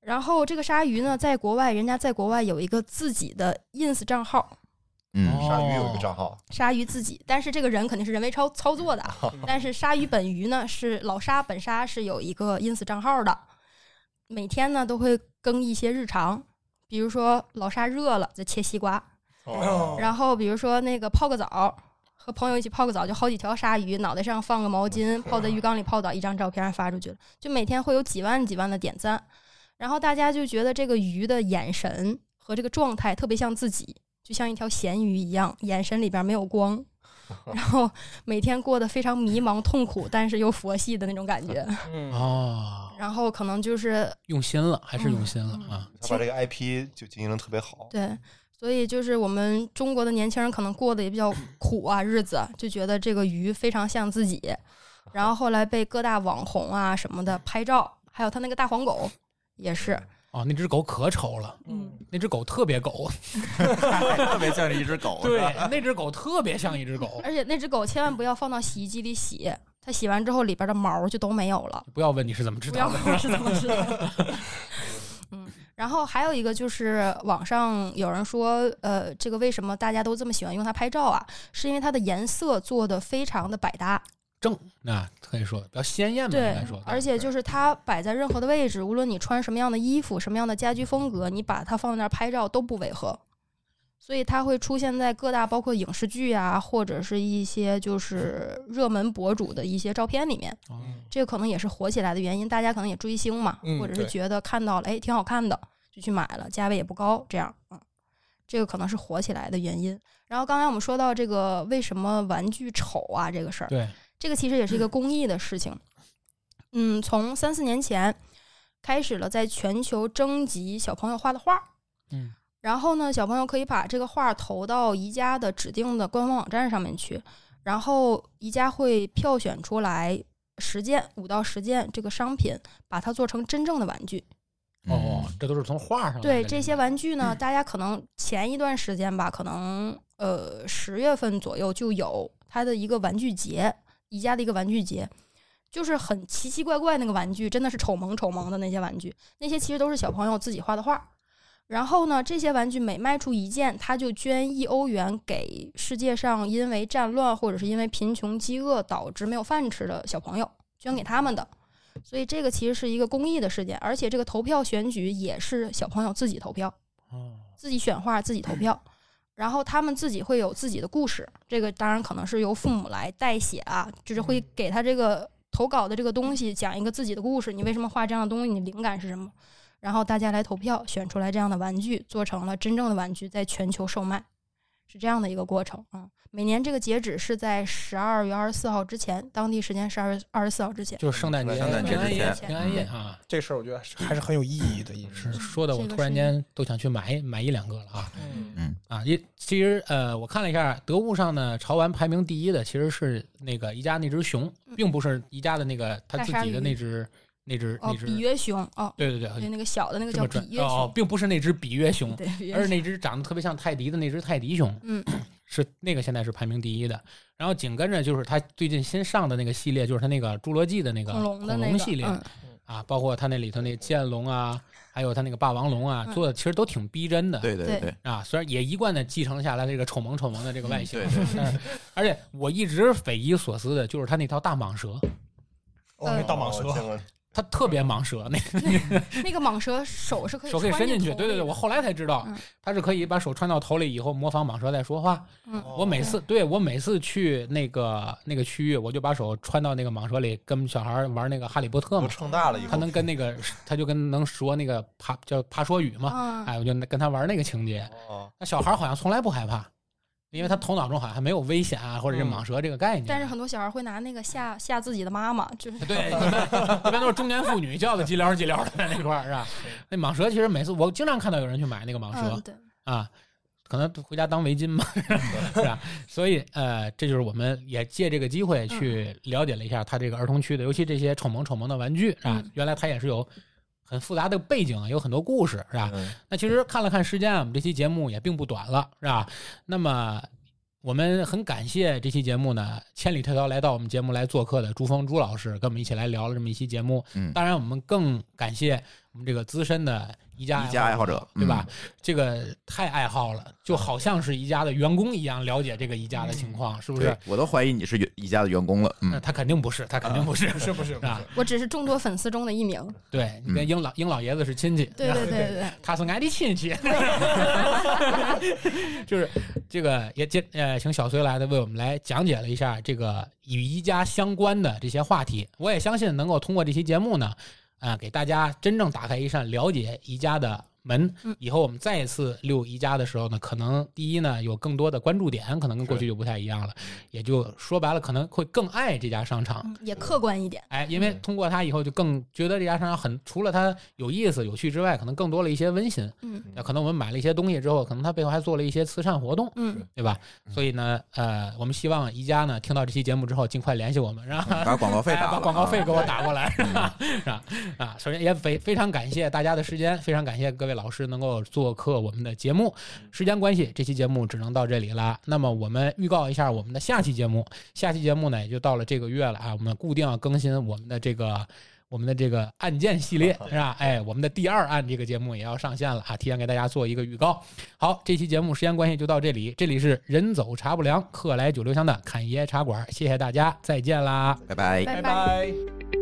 然后这个鲨鱼呢，在国外，人家在国外有一个自己的 ins 账号，嗯哦鲨鱼有一个账号，鲨鱼自己，但是这个人肯定是人为操操作的啊。但是鲨鱼本鱼呢，是老鲨本鲨是有一个 ins 账号的，每天呢都会更一些日常，比如说老沙热了就切西瓜，哦。然后比如说那个泡个澡，和朋友一起泡个澡，就好几条鲨鱼，脑袋上放个毛巾，泡在浴缸里泡澡，一张照片发出去了，就每天会有几万几万的点赞，然后大家就觉得这个鱼的眼神和这个状态特别像自己，就像一条咸鱼一样，眼神里边没有光。然后每天过得非常迷茫、痛苦，但是又佛系的那种感觉。嗯哦，然后可能就是用心了，还是用心了嗯啊！他把这个 IP 就经营的特别好。对，所以就是我们中国的年轻人可能过得也比较苦啊，日子就觉得这个鱼非常像自己，然后后来被各大网红啊什么的拍照，还有他那个大黄狗也是，哦，那只狗可丑了，嗯那只狗特别狗，特别像一只狗。对，那只狗特别像一只狗。而且那只狗千万不要放到洗衣机里洗，它洗完之后里边的毛就都没有了。不要问你是怎么知道不要问我是怎么知道的。嗯，然后还有一个就是网上有人说，呃，这个为什么大家都这么喜欢用它拍照啊？是因为它的颜色做的非常的百搭，正那可以说比较鲜艳吧，应对该说，，而且就是它摆在任何的位置，无论你穿什么样的衣服、什么样的家居风格，你把它放在那儿拍照都不违和。所以它会出现在各大包括影视剧啊，或者是一些就是热门博主的一些照片里面。哦这个可能也是火起来的原因，大家可能也追星嘛，嗯或者是觉得看到了，哎，挺好看的，就去买了，价位也不高，这样，嗯，这个可能是火起来的原因。然后刚才我们说到这个为什么玩具丑啊这个事儿，对，这个其实也是一个公益的事情。嗯，从三四年前开始了，在全球征集小朋友画的画，嗯，然后呢，小朋友可以把这个画投到宜家的指定的官方网站上面去，然后宜家会票选出来十件五到十件这个商品，把它做成真正的玩具。哦，这都是从画上对这些玩具嗯呢，大家可能前一段时间吧，可能呃十月份左右就有它的一个玩具节，宜家的一个玩具节，就是很奇奇怪怪那个玩具，真的是丑萌丑萌的那些玩具，那些其实都是小朋友自己画的画。然后呢，这些玩具每卖出一件，他就捐一欧元给世界上因为战乱或者是因为贫穷饥饿导致没有饭吃的小朋友，捐给他们的。所以这个其实是一个公益的事件，而且这个投票选举也是小朋友自己投票，哦，自己选画，自己投票，然后他们自己会有自己的故事。这个当然可能是由父母来代写啊，就是会给他这个投稿的这个东西讲一个自己的故事，你为什么画这样的东西，你灵感是什么？然后大家来投票，选出来这样的玩具，做成了真正的玩具，在全球售卖，是这样的一个过程啊。每年这个截止是在十二月二十四号之前，当地时间十二月二十四号之前。就是圣诞节、圣诞节平安夜、之前平安夜啊，这事儿我觉得还是很有意义的也是。说的我突然间都想去买买一两个了啊嗯啊！也其实呃，我看了一下得物上呢，潮玩排名第一的其实是那个宜家那只熊，并不是宜家的那个他自己的那只那只哦那，只比约熊哦，对对对，对，那个小的那个叫比约哦，熊，并不是那只比约熊，对，比约而是那只长得特别像泰迪的那只泰迪熊，嗯，是那个现在是排名第一的。然后紧跟着就是他最近新上的那个系列，就是他那个侏罗纪的那个恐龙的那个系列、嗯啊，包括他那里头那剑龙啊，还有他那个霸王龙啊，嗯做的其实都挺逼真的。对对对对，啊，虽然也一贯的继承下来这个丑萌丑萌的这个外形，嗯对对而且我一直匪夷所思的就是他那条大蟒蛇，哦，那大蟒蛇，哦见过它特别蟒蛇，那个 那个蟒蛇手是可以手可以伸进去。对对对，我后来才知道他，是可以把手穿到头里以后模仿蟒蛇在说话。嗯我每次对我每次去那个那个区域，我就把手穿到那个蟒蛇里，跟小孩玩那个哈利波特嘛。撑大了以后，他能跟那个，他就跟能说那个爬叫爬说语嘛，啊，哎，我就跟他玩那个情节。哦，那小孩好像从来不害怕，因为他头脑中好像还没有危险啊，或者是蟒蛇这个概念。但是很多小孩会拿那个吓吓自己的妈妈，就是对，一般都是中年妇女叫的叽撩叽撩的在那块儿是吧？那蟒蛇其实每次我经常看到有人去买那个蟒蛇嗯，对，啊，可能回家当围巾嘛，是吧？所以呃，这就是我们也借这个机会去了解了一下他这个儿童区的，尤其这些丑萌丑萌的玩具，是吧嗯？原来它也是有很复杂的背景，有很多故事，是吧？嗯那其实看了看时间啊，我们这期节目也并不短了，是吧？那么我们很感谢这期节目呢，千里迢迢来到我们节目来做客的朱峰朱老师，跟我们一起来聊了这么一期节目。嗯当然，我们更感谢我们这个资深的宜家宜家爱好者对吧？嗯这个太爱好了，就好像是宜家的员工一样了解这个宜家的情况，是不是？我都怀疑你是宜家的员工了。嗯，那他肯定不是，他肯定不是，是不是？我只是众多粉丝中的一名。对你跟英老英老爷子是亲戚，对对对对，他是俺的亲戚，就是这个也接呃，请小崔来的为我们来讲解了一下这个与宜家相关的这些话题。我也相信能够通过这期节目呢，啊、给大家真正打开一扇了解宜家的门嗯。以后我们再一次溜宜家的时候呢，可能第一呢有更多的关注点，可能跟过去就不太一样了，也就说白了可能会更爱这家商场。嗯也客观一点。哎，因为通过它以后，就更觉得这家商场很除了它有意思、有趣之外，可能更多了一些温馨。嗯那可能我们买了一些东西之后，可能它背后还做了一些慈善活动，嗯，对吧？所以呢，呃，我们希望宜家呢听到这期节目之后，尽快联系我们，让把广告费哎把广告费啊给我打过来，是吧？是吧？啊，首先也非非常感谢大家的时间，非常感谢各位老师能够做客我们的节目。时间关系，这期节目只能到这里啦。那么我们预告一下我们的下期节目，下期节目呢也就到了这个月了啊，我们固定要更新我们的这个。我们的这个案件系列是吧？哎，我们的第二案这个节目也要上线了啊，提前给大家做一个预告。好，这期节目时间关系就到这里，这里是人走茶不凉，客来酒留香的侃爷茶馆，谢谢大家，再见啦。拜拜。拜拜拜。